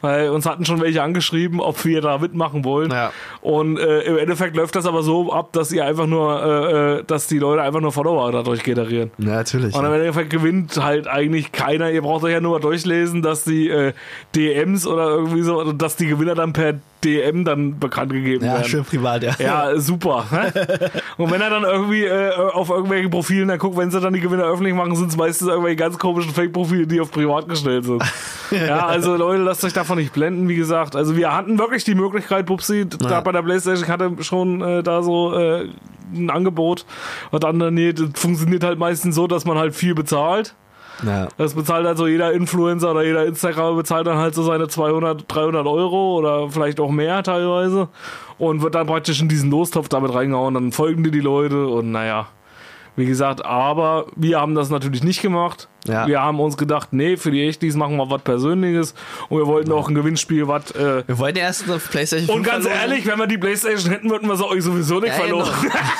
Weil uns hatten schon welche angeschrieben, ob wir da mitmachen wollen. Ja. Und äh, im Endeffekt läuft das aber so ab, dass ihr einfach nur, äh, äh, dass die Leute einfach nur Follower dadurch generieren. ja, natürlich. Und im Endeffekt gewinnt halt eigentlich keiner. Ihr braucht euch ja nur mal durchlesen, dass die äh, DMs oder irgendwie so, oder dass die Gewinner dann per DM dann bekannt gegeben Ja, werden. schön privat, ja. Ja, super. hä? Und wenn er dann irgendwie äh, auf irgendwelchen Profilen dann guckt, wenn sie dann die Gewinner öffentlich machen, sind es meistens irgendwelche ganz komischen Fake-Profile, die auf privat gestellt sind. ja, also Leute, lasst euch davon nicht blenden, wie gesagt. Also wir hatten wirklich die Möglichkeit, Pupsi, da Ja. bei der Playstation hatte schon äh, da so äh, ein Angebot. Und dann, äh, nee, das funktioniert halt meistens so, dass man halt viel bezahlt. Ja. Das bezahlt also jeder Influencer oder jeder Instagramer bezahlt dann halt so seine 200, 300 Euro oder vielleicht auch mehr teilweise und wird dann praktisch in diesen Lostopf damit reingehauen. Dann folgen dir die Leute und naja, wie gesagt, aber wir haben das natürlich nicht gemacht. Ja. Wir haben uns gedacht, nee, für die Echtis machen wir was Persönliches und wir wollten auch ein Gewinnspiel, was. Äh, Wir wollten erst eine Playstation 5 und ganz verlosen. ehrlich, wenn wir die Playstation hätten, würden wir sie euch sowieso nicht Ja, genau. verloren.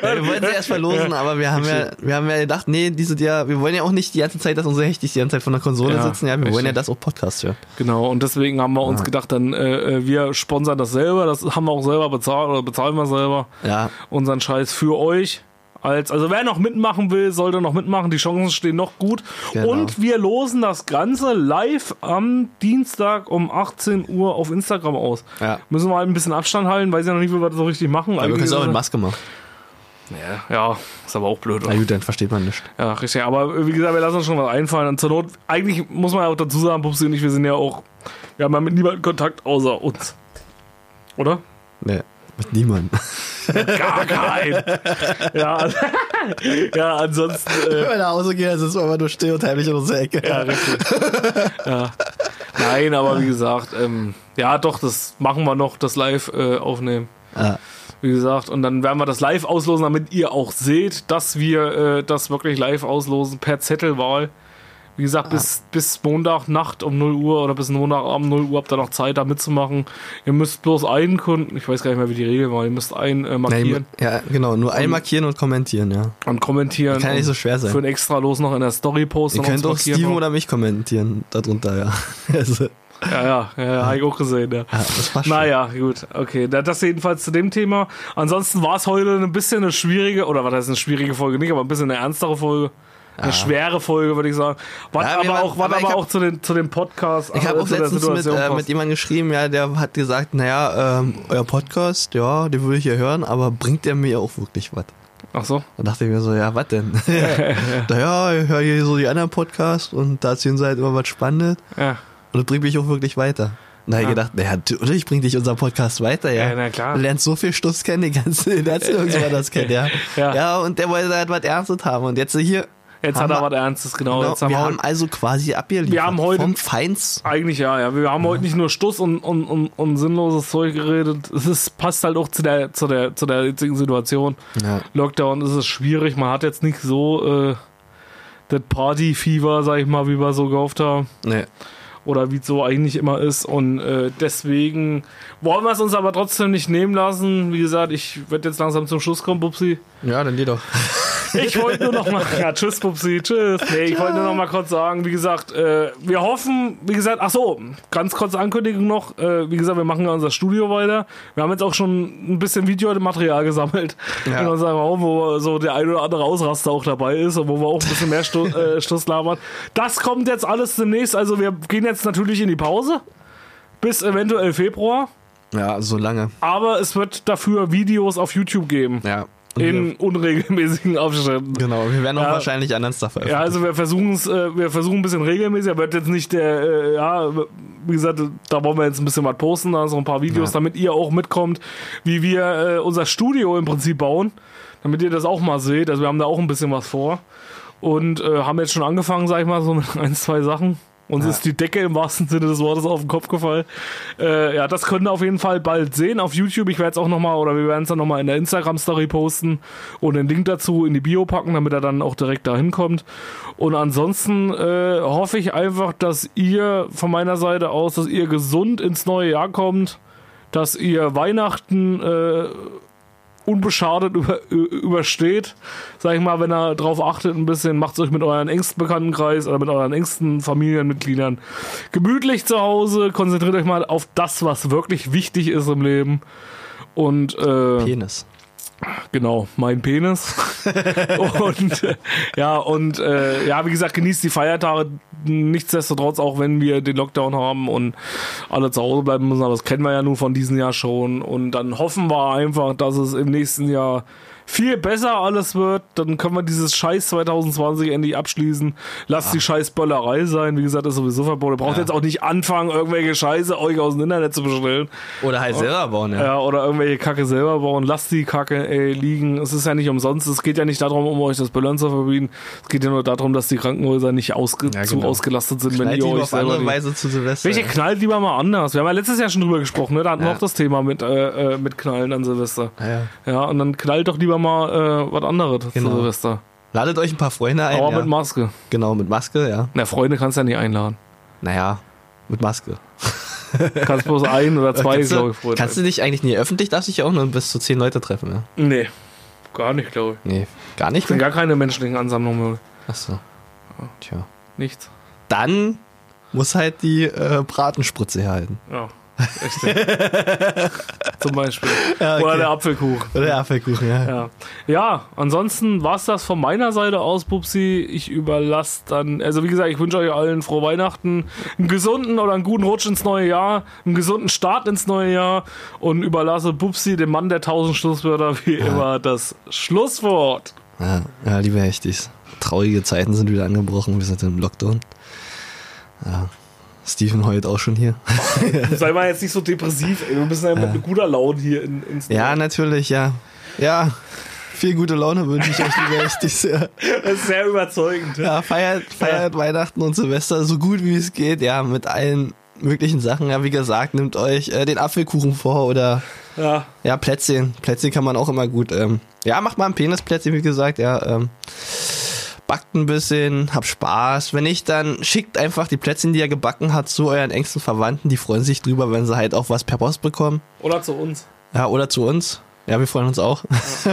Ja, wir wollten sie erst verlosen, aber wir haben ja, wir haben ja gedacht, nee, dieses Jahr, wir wollen ja auch nicht die ganze Zeit, dass unsere Hechtis die ganze Zeit von der Konsole Ja, sitzen, ja, wir wollen richtig. ja das auch Podcast hören. Genau, und deswegen haben wir uns gedacht, dann äh, äh, wir sponsern das selber, das haben wir auch selber bezahlt oder bezahlen wir selber Ja, unseren Scheiß für euch. Als, also wer noch mitmachen will, sollte noch mitmachen. Die Chancen stehen noch gut. Genau. Und wir losen das Ganze live am Dienstag um 18 Uhr auf Instagram aus. Ja. Müssen wir halt ein bisschen Abstand halten, weiß ja noch nicht, wie wir das so richtig machen. aber wir können es auch mit Maske machen. ja, ja, ist aber auch blöd. Na gut, dann versteht man nicht. Ja, richtig. Aber äh, wie gesagt, wir lassen uns schon was einfallen. Und zur Not, eigentlich muss man ja auch dazu sagen, Pupsi und ich, wir sind ja auch, wir haben ja mit niemandem Kontakt außer uns. Oder? Nee, mit niemandem. Gar kein. ja, also- ja, ansonsten. Äh, Wenn gehen, dann sitzen wir immer nur still und heimlich in unserer Ecke. ja, richtig. ja. Nein, aber wie gesagt, ähm, ja, doch, das machen wir noch, das live äh, aufnehmen. Ja. Wie gesagt, und dann werden wir das live auslosen, damit ihr auch seht, dass wir äh, das wirklich live auslosen per Zettelwahl. Wie gesagt, bis, bis Montagnacht um 0 Uhr oder bis Montagabend 0 Uhr habt ihr noch Zeit, da mitzumachen. Ihr müsst bloß einen Kunden, ich weiß gar nicht mehr, wie die Regel war, ihr müsst einen äh, markieren Ja, genau, nur einmarkieren und kommentieren, ja. und kommentieren. Kann ja nicht so schwer sein. Für ein extra los noch in der Story posten. Ihr könnt auch markieren Steven oder mich kommentieren darunter, ja. Also, Ja, ja, ja, ja habe ich auch gesehen, ja. ja das passt schon. Naja, gut, okay. Da- Das jedenfalls zu dem Thema. Ansonsten war es heute ein bisschen eine schwierige, oder was heißt eine schwierige Folge nicht, aber ein bisschen eine ernstere Folge. Eine schwere Folge, würde ich sagen. Was Ja, aber waren- auch, was aber aber hab- auch zu, den, zu dem Podcast. Ich habe äh, auch letztens mit, äh, mit jemandem geschrieben, ja, der hat gesagt, naja, ähm, euer Podcast, ja, den würde ich ja hören, aber bringt der mir auch wirklich was? Ach so. Da dachte ich mir so, ja, was denn? naja, ich höre hier so die anderen Podcasts und da erzählen sie halt immer was Spannendes Ja. und das bringt mich auch wirklich weiter. Da habe ich Ja. gedacht, naja, natürlich bringt dich unser Podcast weiter, ja. Ja, na klar. Du lernst so viel Stuss kennen, die ganze Erzählungswörter kennen, ja. Ja. ja. und der wollte halt was Ernstes haben und jetzt hier, Jetzt Haben hat er was Ernstes, genau. genau, haben wir haben also quasi abgeliefert. Wir haben heute- Vom Feins. Eigentlich ja, ja. Wir haben heute nicht nur Stuss und, und, und, und sinnloses Zeug geredet. Es ist, passt halt auch zu der, zu der, zu der jetzigen Situation. Ja. Lockdown ist es schwierig. Man hat jetzt nicht so äh, das Party-Fever, sag ich mal, wie wir so gehofft haben. Nee. Oder wie es so eigentlich immer ist. Und äh, deswegen wollen wir es uns aber trotzdem nicht nehmen lassen. Wie gesagt, ich werde jetzt langsam zum Schluss kommen, Bubsi. Ja, dann geh doch. Ich wollte nur noch mal, ja, tschüss, Pupsi, tschüss. Nee, ich wollte nur noch mal kurz sagen, wie gesagt, äh, wir hoffen, wie gesagt, ach so, ganz kurze Ankündigung noch, äh, wie gesagt, wir machen ja unser Studio weiter. Wir haben jetzt auch schon ein bisschen Videomaterial gesammelt Ja. in unserem Raum, wo so der ein oder andere Ausraster auch dabei ist und wo wir auch ein bisschen mehr Stu äh, labern. Das kommt jetzt alles demnächst, also wir gehen jetzt natürlich in die Pause bis eventuell Februar, Ja, so lange. aber es wird dafür Videos auf YouTube geben. Ja. In unregelmäßigen wir, genau, wir werden auch Ja. wahrscheinlich anderen Stuff Ja, veröffentlichen. also wir versuchen es, äh, wir versuchen ein bisschen regelmäßig, er wird jetzt nicht der, äh, ja, wie gesagt, da wollen wir jetzt ein bisschen was posten, da so ein paar Videos, Ja. damit ihr auch mitkommt, wie wir äh, unser Studio im Prinzip bauen, damit ihr das auch mal seht. Also wir haben da auch ein bisschen was vor und äh, haben jetzt schon angefangen, sag ich mal, so mit ein, zwei Sachen. Uns Ja. ist die Decke im wahrsten Sinne des Wortes auf den Kopf gefallen. Äh, ja, das könnt ihr auf jeden Fall bald sehen auf YouTube. Ich werde es auch nochmal, oder wir werden es dann nochmal in der Instagram-Story posten und den Link dazu in die Bio packen, damit er dann auch direkt dahin kommt. Und ansonsten äh, hoffe ich einfach, dass ihr von meiner Seite aus, dass ihr gesund ins neue Jahr kommt, dass ihr Weihnachten äh, unbeschadet über, übersteht. Sag ich mal, wenn ihr drauf achtet ein bisschen, macht es euch mit euren engsten Bekanntenkreis oder mit euren engsten Familienmitgliedern gemütlich zu Hause. Konzentriert euch mal auf das, was wirklich wichtig ist im Leben. Und äh, Penis. Genau, mein Penis. und äh, ja, und äh, ja, wie gesagt, genießt die Feiertage nichtsdestotrotz, auch wenn wir den Lockdown haben und alle zu Hause bleiben müssen, aber das kennen wir ja nun von diesem Jahr schon. Und dann hoffen wir einfach, dass es im nächsten Jahr viel besser alles wird. Dann können wir dieses Scheiß 2020 endlich abschließen. Lasst die scheiß Böllerei sein. Wie gesagt, ist sowieso verboten. Ihr braucht Ja. jetzt auch nicht anfangen, irgendwelche Scheiße euch aus dem Internet zu bestellen. Oder halt selber bauen, ja. Ja, oder irgendwelche Kacke selber bauen. Lasst die Kacke ey, liegen. Es ist ja nicht umsonst. Es geht ja nicht darum, um euch das Böllern zu verbieten. Es geht ja nur darum, dass die Krankenhäuser nicht ausge Ja, zu genau. ausgelastet sind, wenn Knallt ihr lieber euch auf andere Weise zu Silvester. welche knallt lieber mal anders? Wir haben ja letztes Jahr schon drüber gesprochen, ne? Da hatten wir auch das Thema mit, äh, äh, mit Knallen an Silvester. Ja, und dann knallt doch lieber mal äh, was anderes Genau. Silvester. Ladet euch ein paar Freunde ein. Aber ja. mit Maske. genau, mit Maske, ja. Na, Freunde kannst du ja nicht einladen. Naja, mit Maske. Kannst bloß ein oder zwei, kannst, glaube ich, Freunde. kannst du dich eigentlich nie öffentlich, darfst dich ja auch nur bis zu zehn Leute treffen, ja? nee, gar nicht, glaube ich. Nee, gar nicht? Sind gar keine menschlichen Ansammlungen. Achso. Tja. Nichts. Dann muss halt die äh, Bratenspritze herhalten. Ja. Zum Beispiel. Ja, Oder der Apfelkuchen. Oder der Apfelkuchen, ja. Ja, ja ansonsten war es das von meiner Seite aus, Pupsi. Ich überlasse dann, also wie gesagt, ich wünsche euch allen frohe Weihnachten, einen gesunden oder einen guten Rutsch ins neue Jahr, einen gesunden Start ins neue Jahr und überlasse Pupsi, dem Mann der tausend Schlusswörter, wie immer das Schlusswort. Ja, ja liebe Hechtis. Traurige Zeiten sind wieder angebrochen. Wir sind im Lockdown. Ja. Steven heult auch schon hier. Sei mal jetzt nicht so depressiv, ey. Wir müssen ja mit guter Laune hier in, ins Ja, natürlich, ja. Ja. Viel gute Laune wünsche ich euch, liebe Hechtis. Ja, Das ist sehr überzeugend. ja feiert, feiert Weihnachten und Silvester so gut wie es geht. Ja, mit allen möglichen Sachen. Ja, wie gesagt, nehmt euch äh, den Apfelkuchen vor oder Ja, Ja, Plätzchen. Plätzchen kann man auch immer gut. Ähm, ja, macht mal ein Penisplätzchen, wie gesagt. Ja, ähm, backt ein bisschen, habt Spaß. Wenn nicht, dann schickt einfach die Plätzchen, die ihr gebacken hat, zu euren engsten Verwandten. Die freuen sich drüber, wenn sie halt auch was per Post bekommen. oder zu uns. Ja, oder zu uns. Ja, wir freuen uns auch.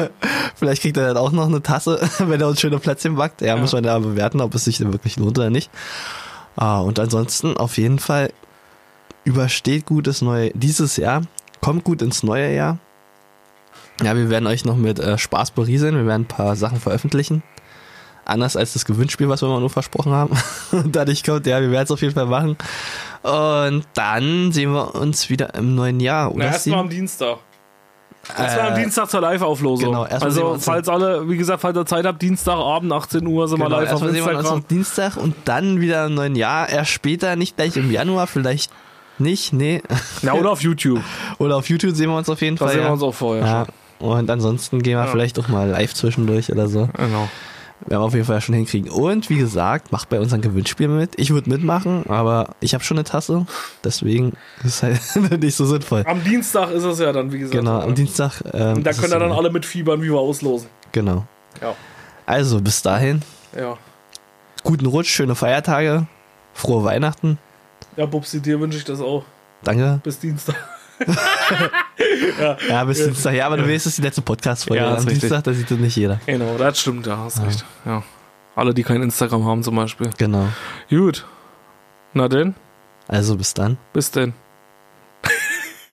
Vielleicht kriegt er dann auch noch eine Tasse, wenn er uns schöne Plätzchen backt. Ja, muss man da bewerten, ob es sich denn wirklich lohnt oder nicht. Ah, und ansonsten auf jeden Fall übersteht gut das neue, dieses Jahr. Kommt gut ins neue Jahr. Ja, wir werden euch noch mit äh, Spaß berieseln. Wir werden ein paar Sachen veröffentlichen. Anders als das Gewinnspiel, was wir mal nur versprochen haben. Und dadurch kommt, ja, wir werden es auf jeden Fall machen. Und dann sehen wir uns wieder im neuen Jahr, Na, oder? erstmal am Dienstag. Erstmal am Äh, Dienstag zur Live-Auflosung. genau, sehen wir also, falls alle, wie gesagt, falls ihr Zeit habt, Dienstagabend, 18 Uhr sind Genau, wir live auf erstmal sehen wir uns Instagram. am Dienstag und dann wieder im neuen Jahr. Erst später, nicht gleich im Januar, vielleicht nicht, nee. Ja, oder auf YouTube. Oder auf YouTube sehen wir uns auf jeden Da Fall. sehen wir ja. uns auch vorher ja. Und ansonsten gehen wir Ja. vielleicht auch mal live zwischendurch oder so. Genau. Werden wir auf jeden Fall schon hinkriegen. Und wie gesagt, macht bei unserem Gewinnspiel mit. Ich würde mitmachen, aber ich habe schon eine Tasse. Deswegen ist es halt nicht so sinnvoll. Am Dienstag ist es ja dann, wie gesagt. Genau, am Dienstag. Ähm, Und da können ja dann alle mitfiebern, wie wir auslosen. Genau. Ja. Also, bis dahin. Ja. Guten Rutsch, schöne Feiertage. Frohe Weihnachten. Ja, Bubsi, dir wünsche ich das auch. Danke. Bis Dienstag. Ja, bis Dienstag. Ja, aber du weißt, es ist die letzte Podcast-Folge. Ja, Am richtig. Dienstag, da sieht das nicht jeder. Genau, das stimmt, ja, hast recht. Ja. Alle, die kein Instagram haben zum Beispiel. Genau. Gut. Na denn, Also bis dann. bis denn.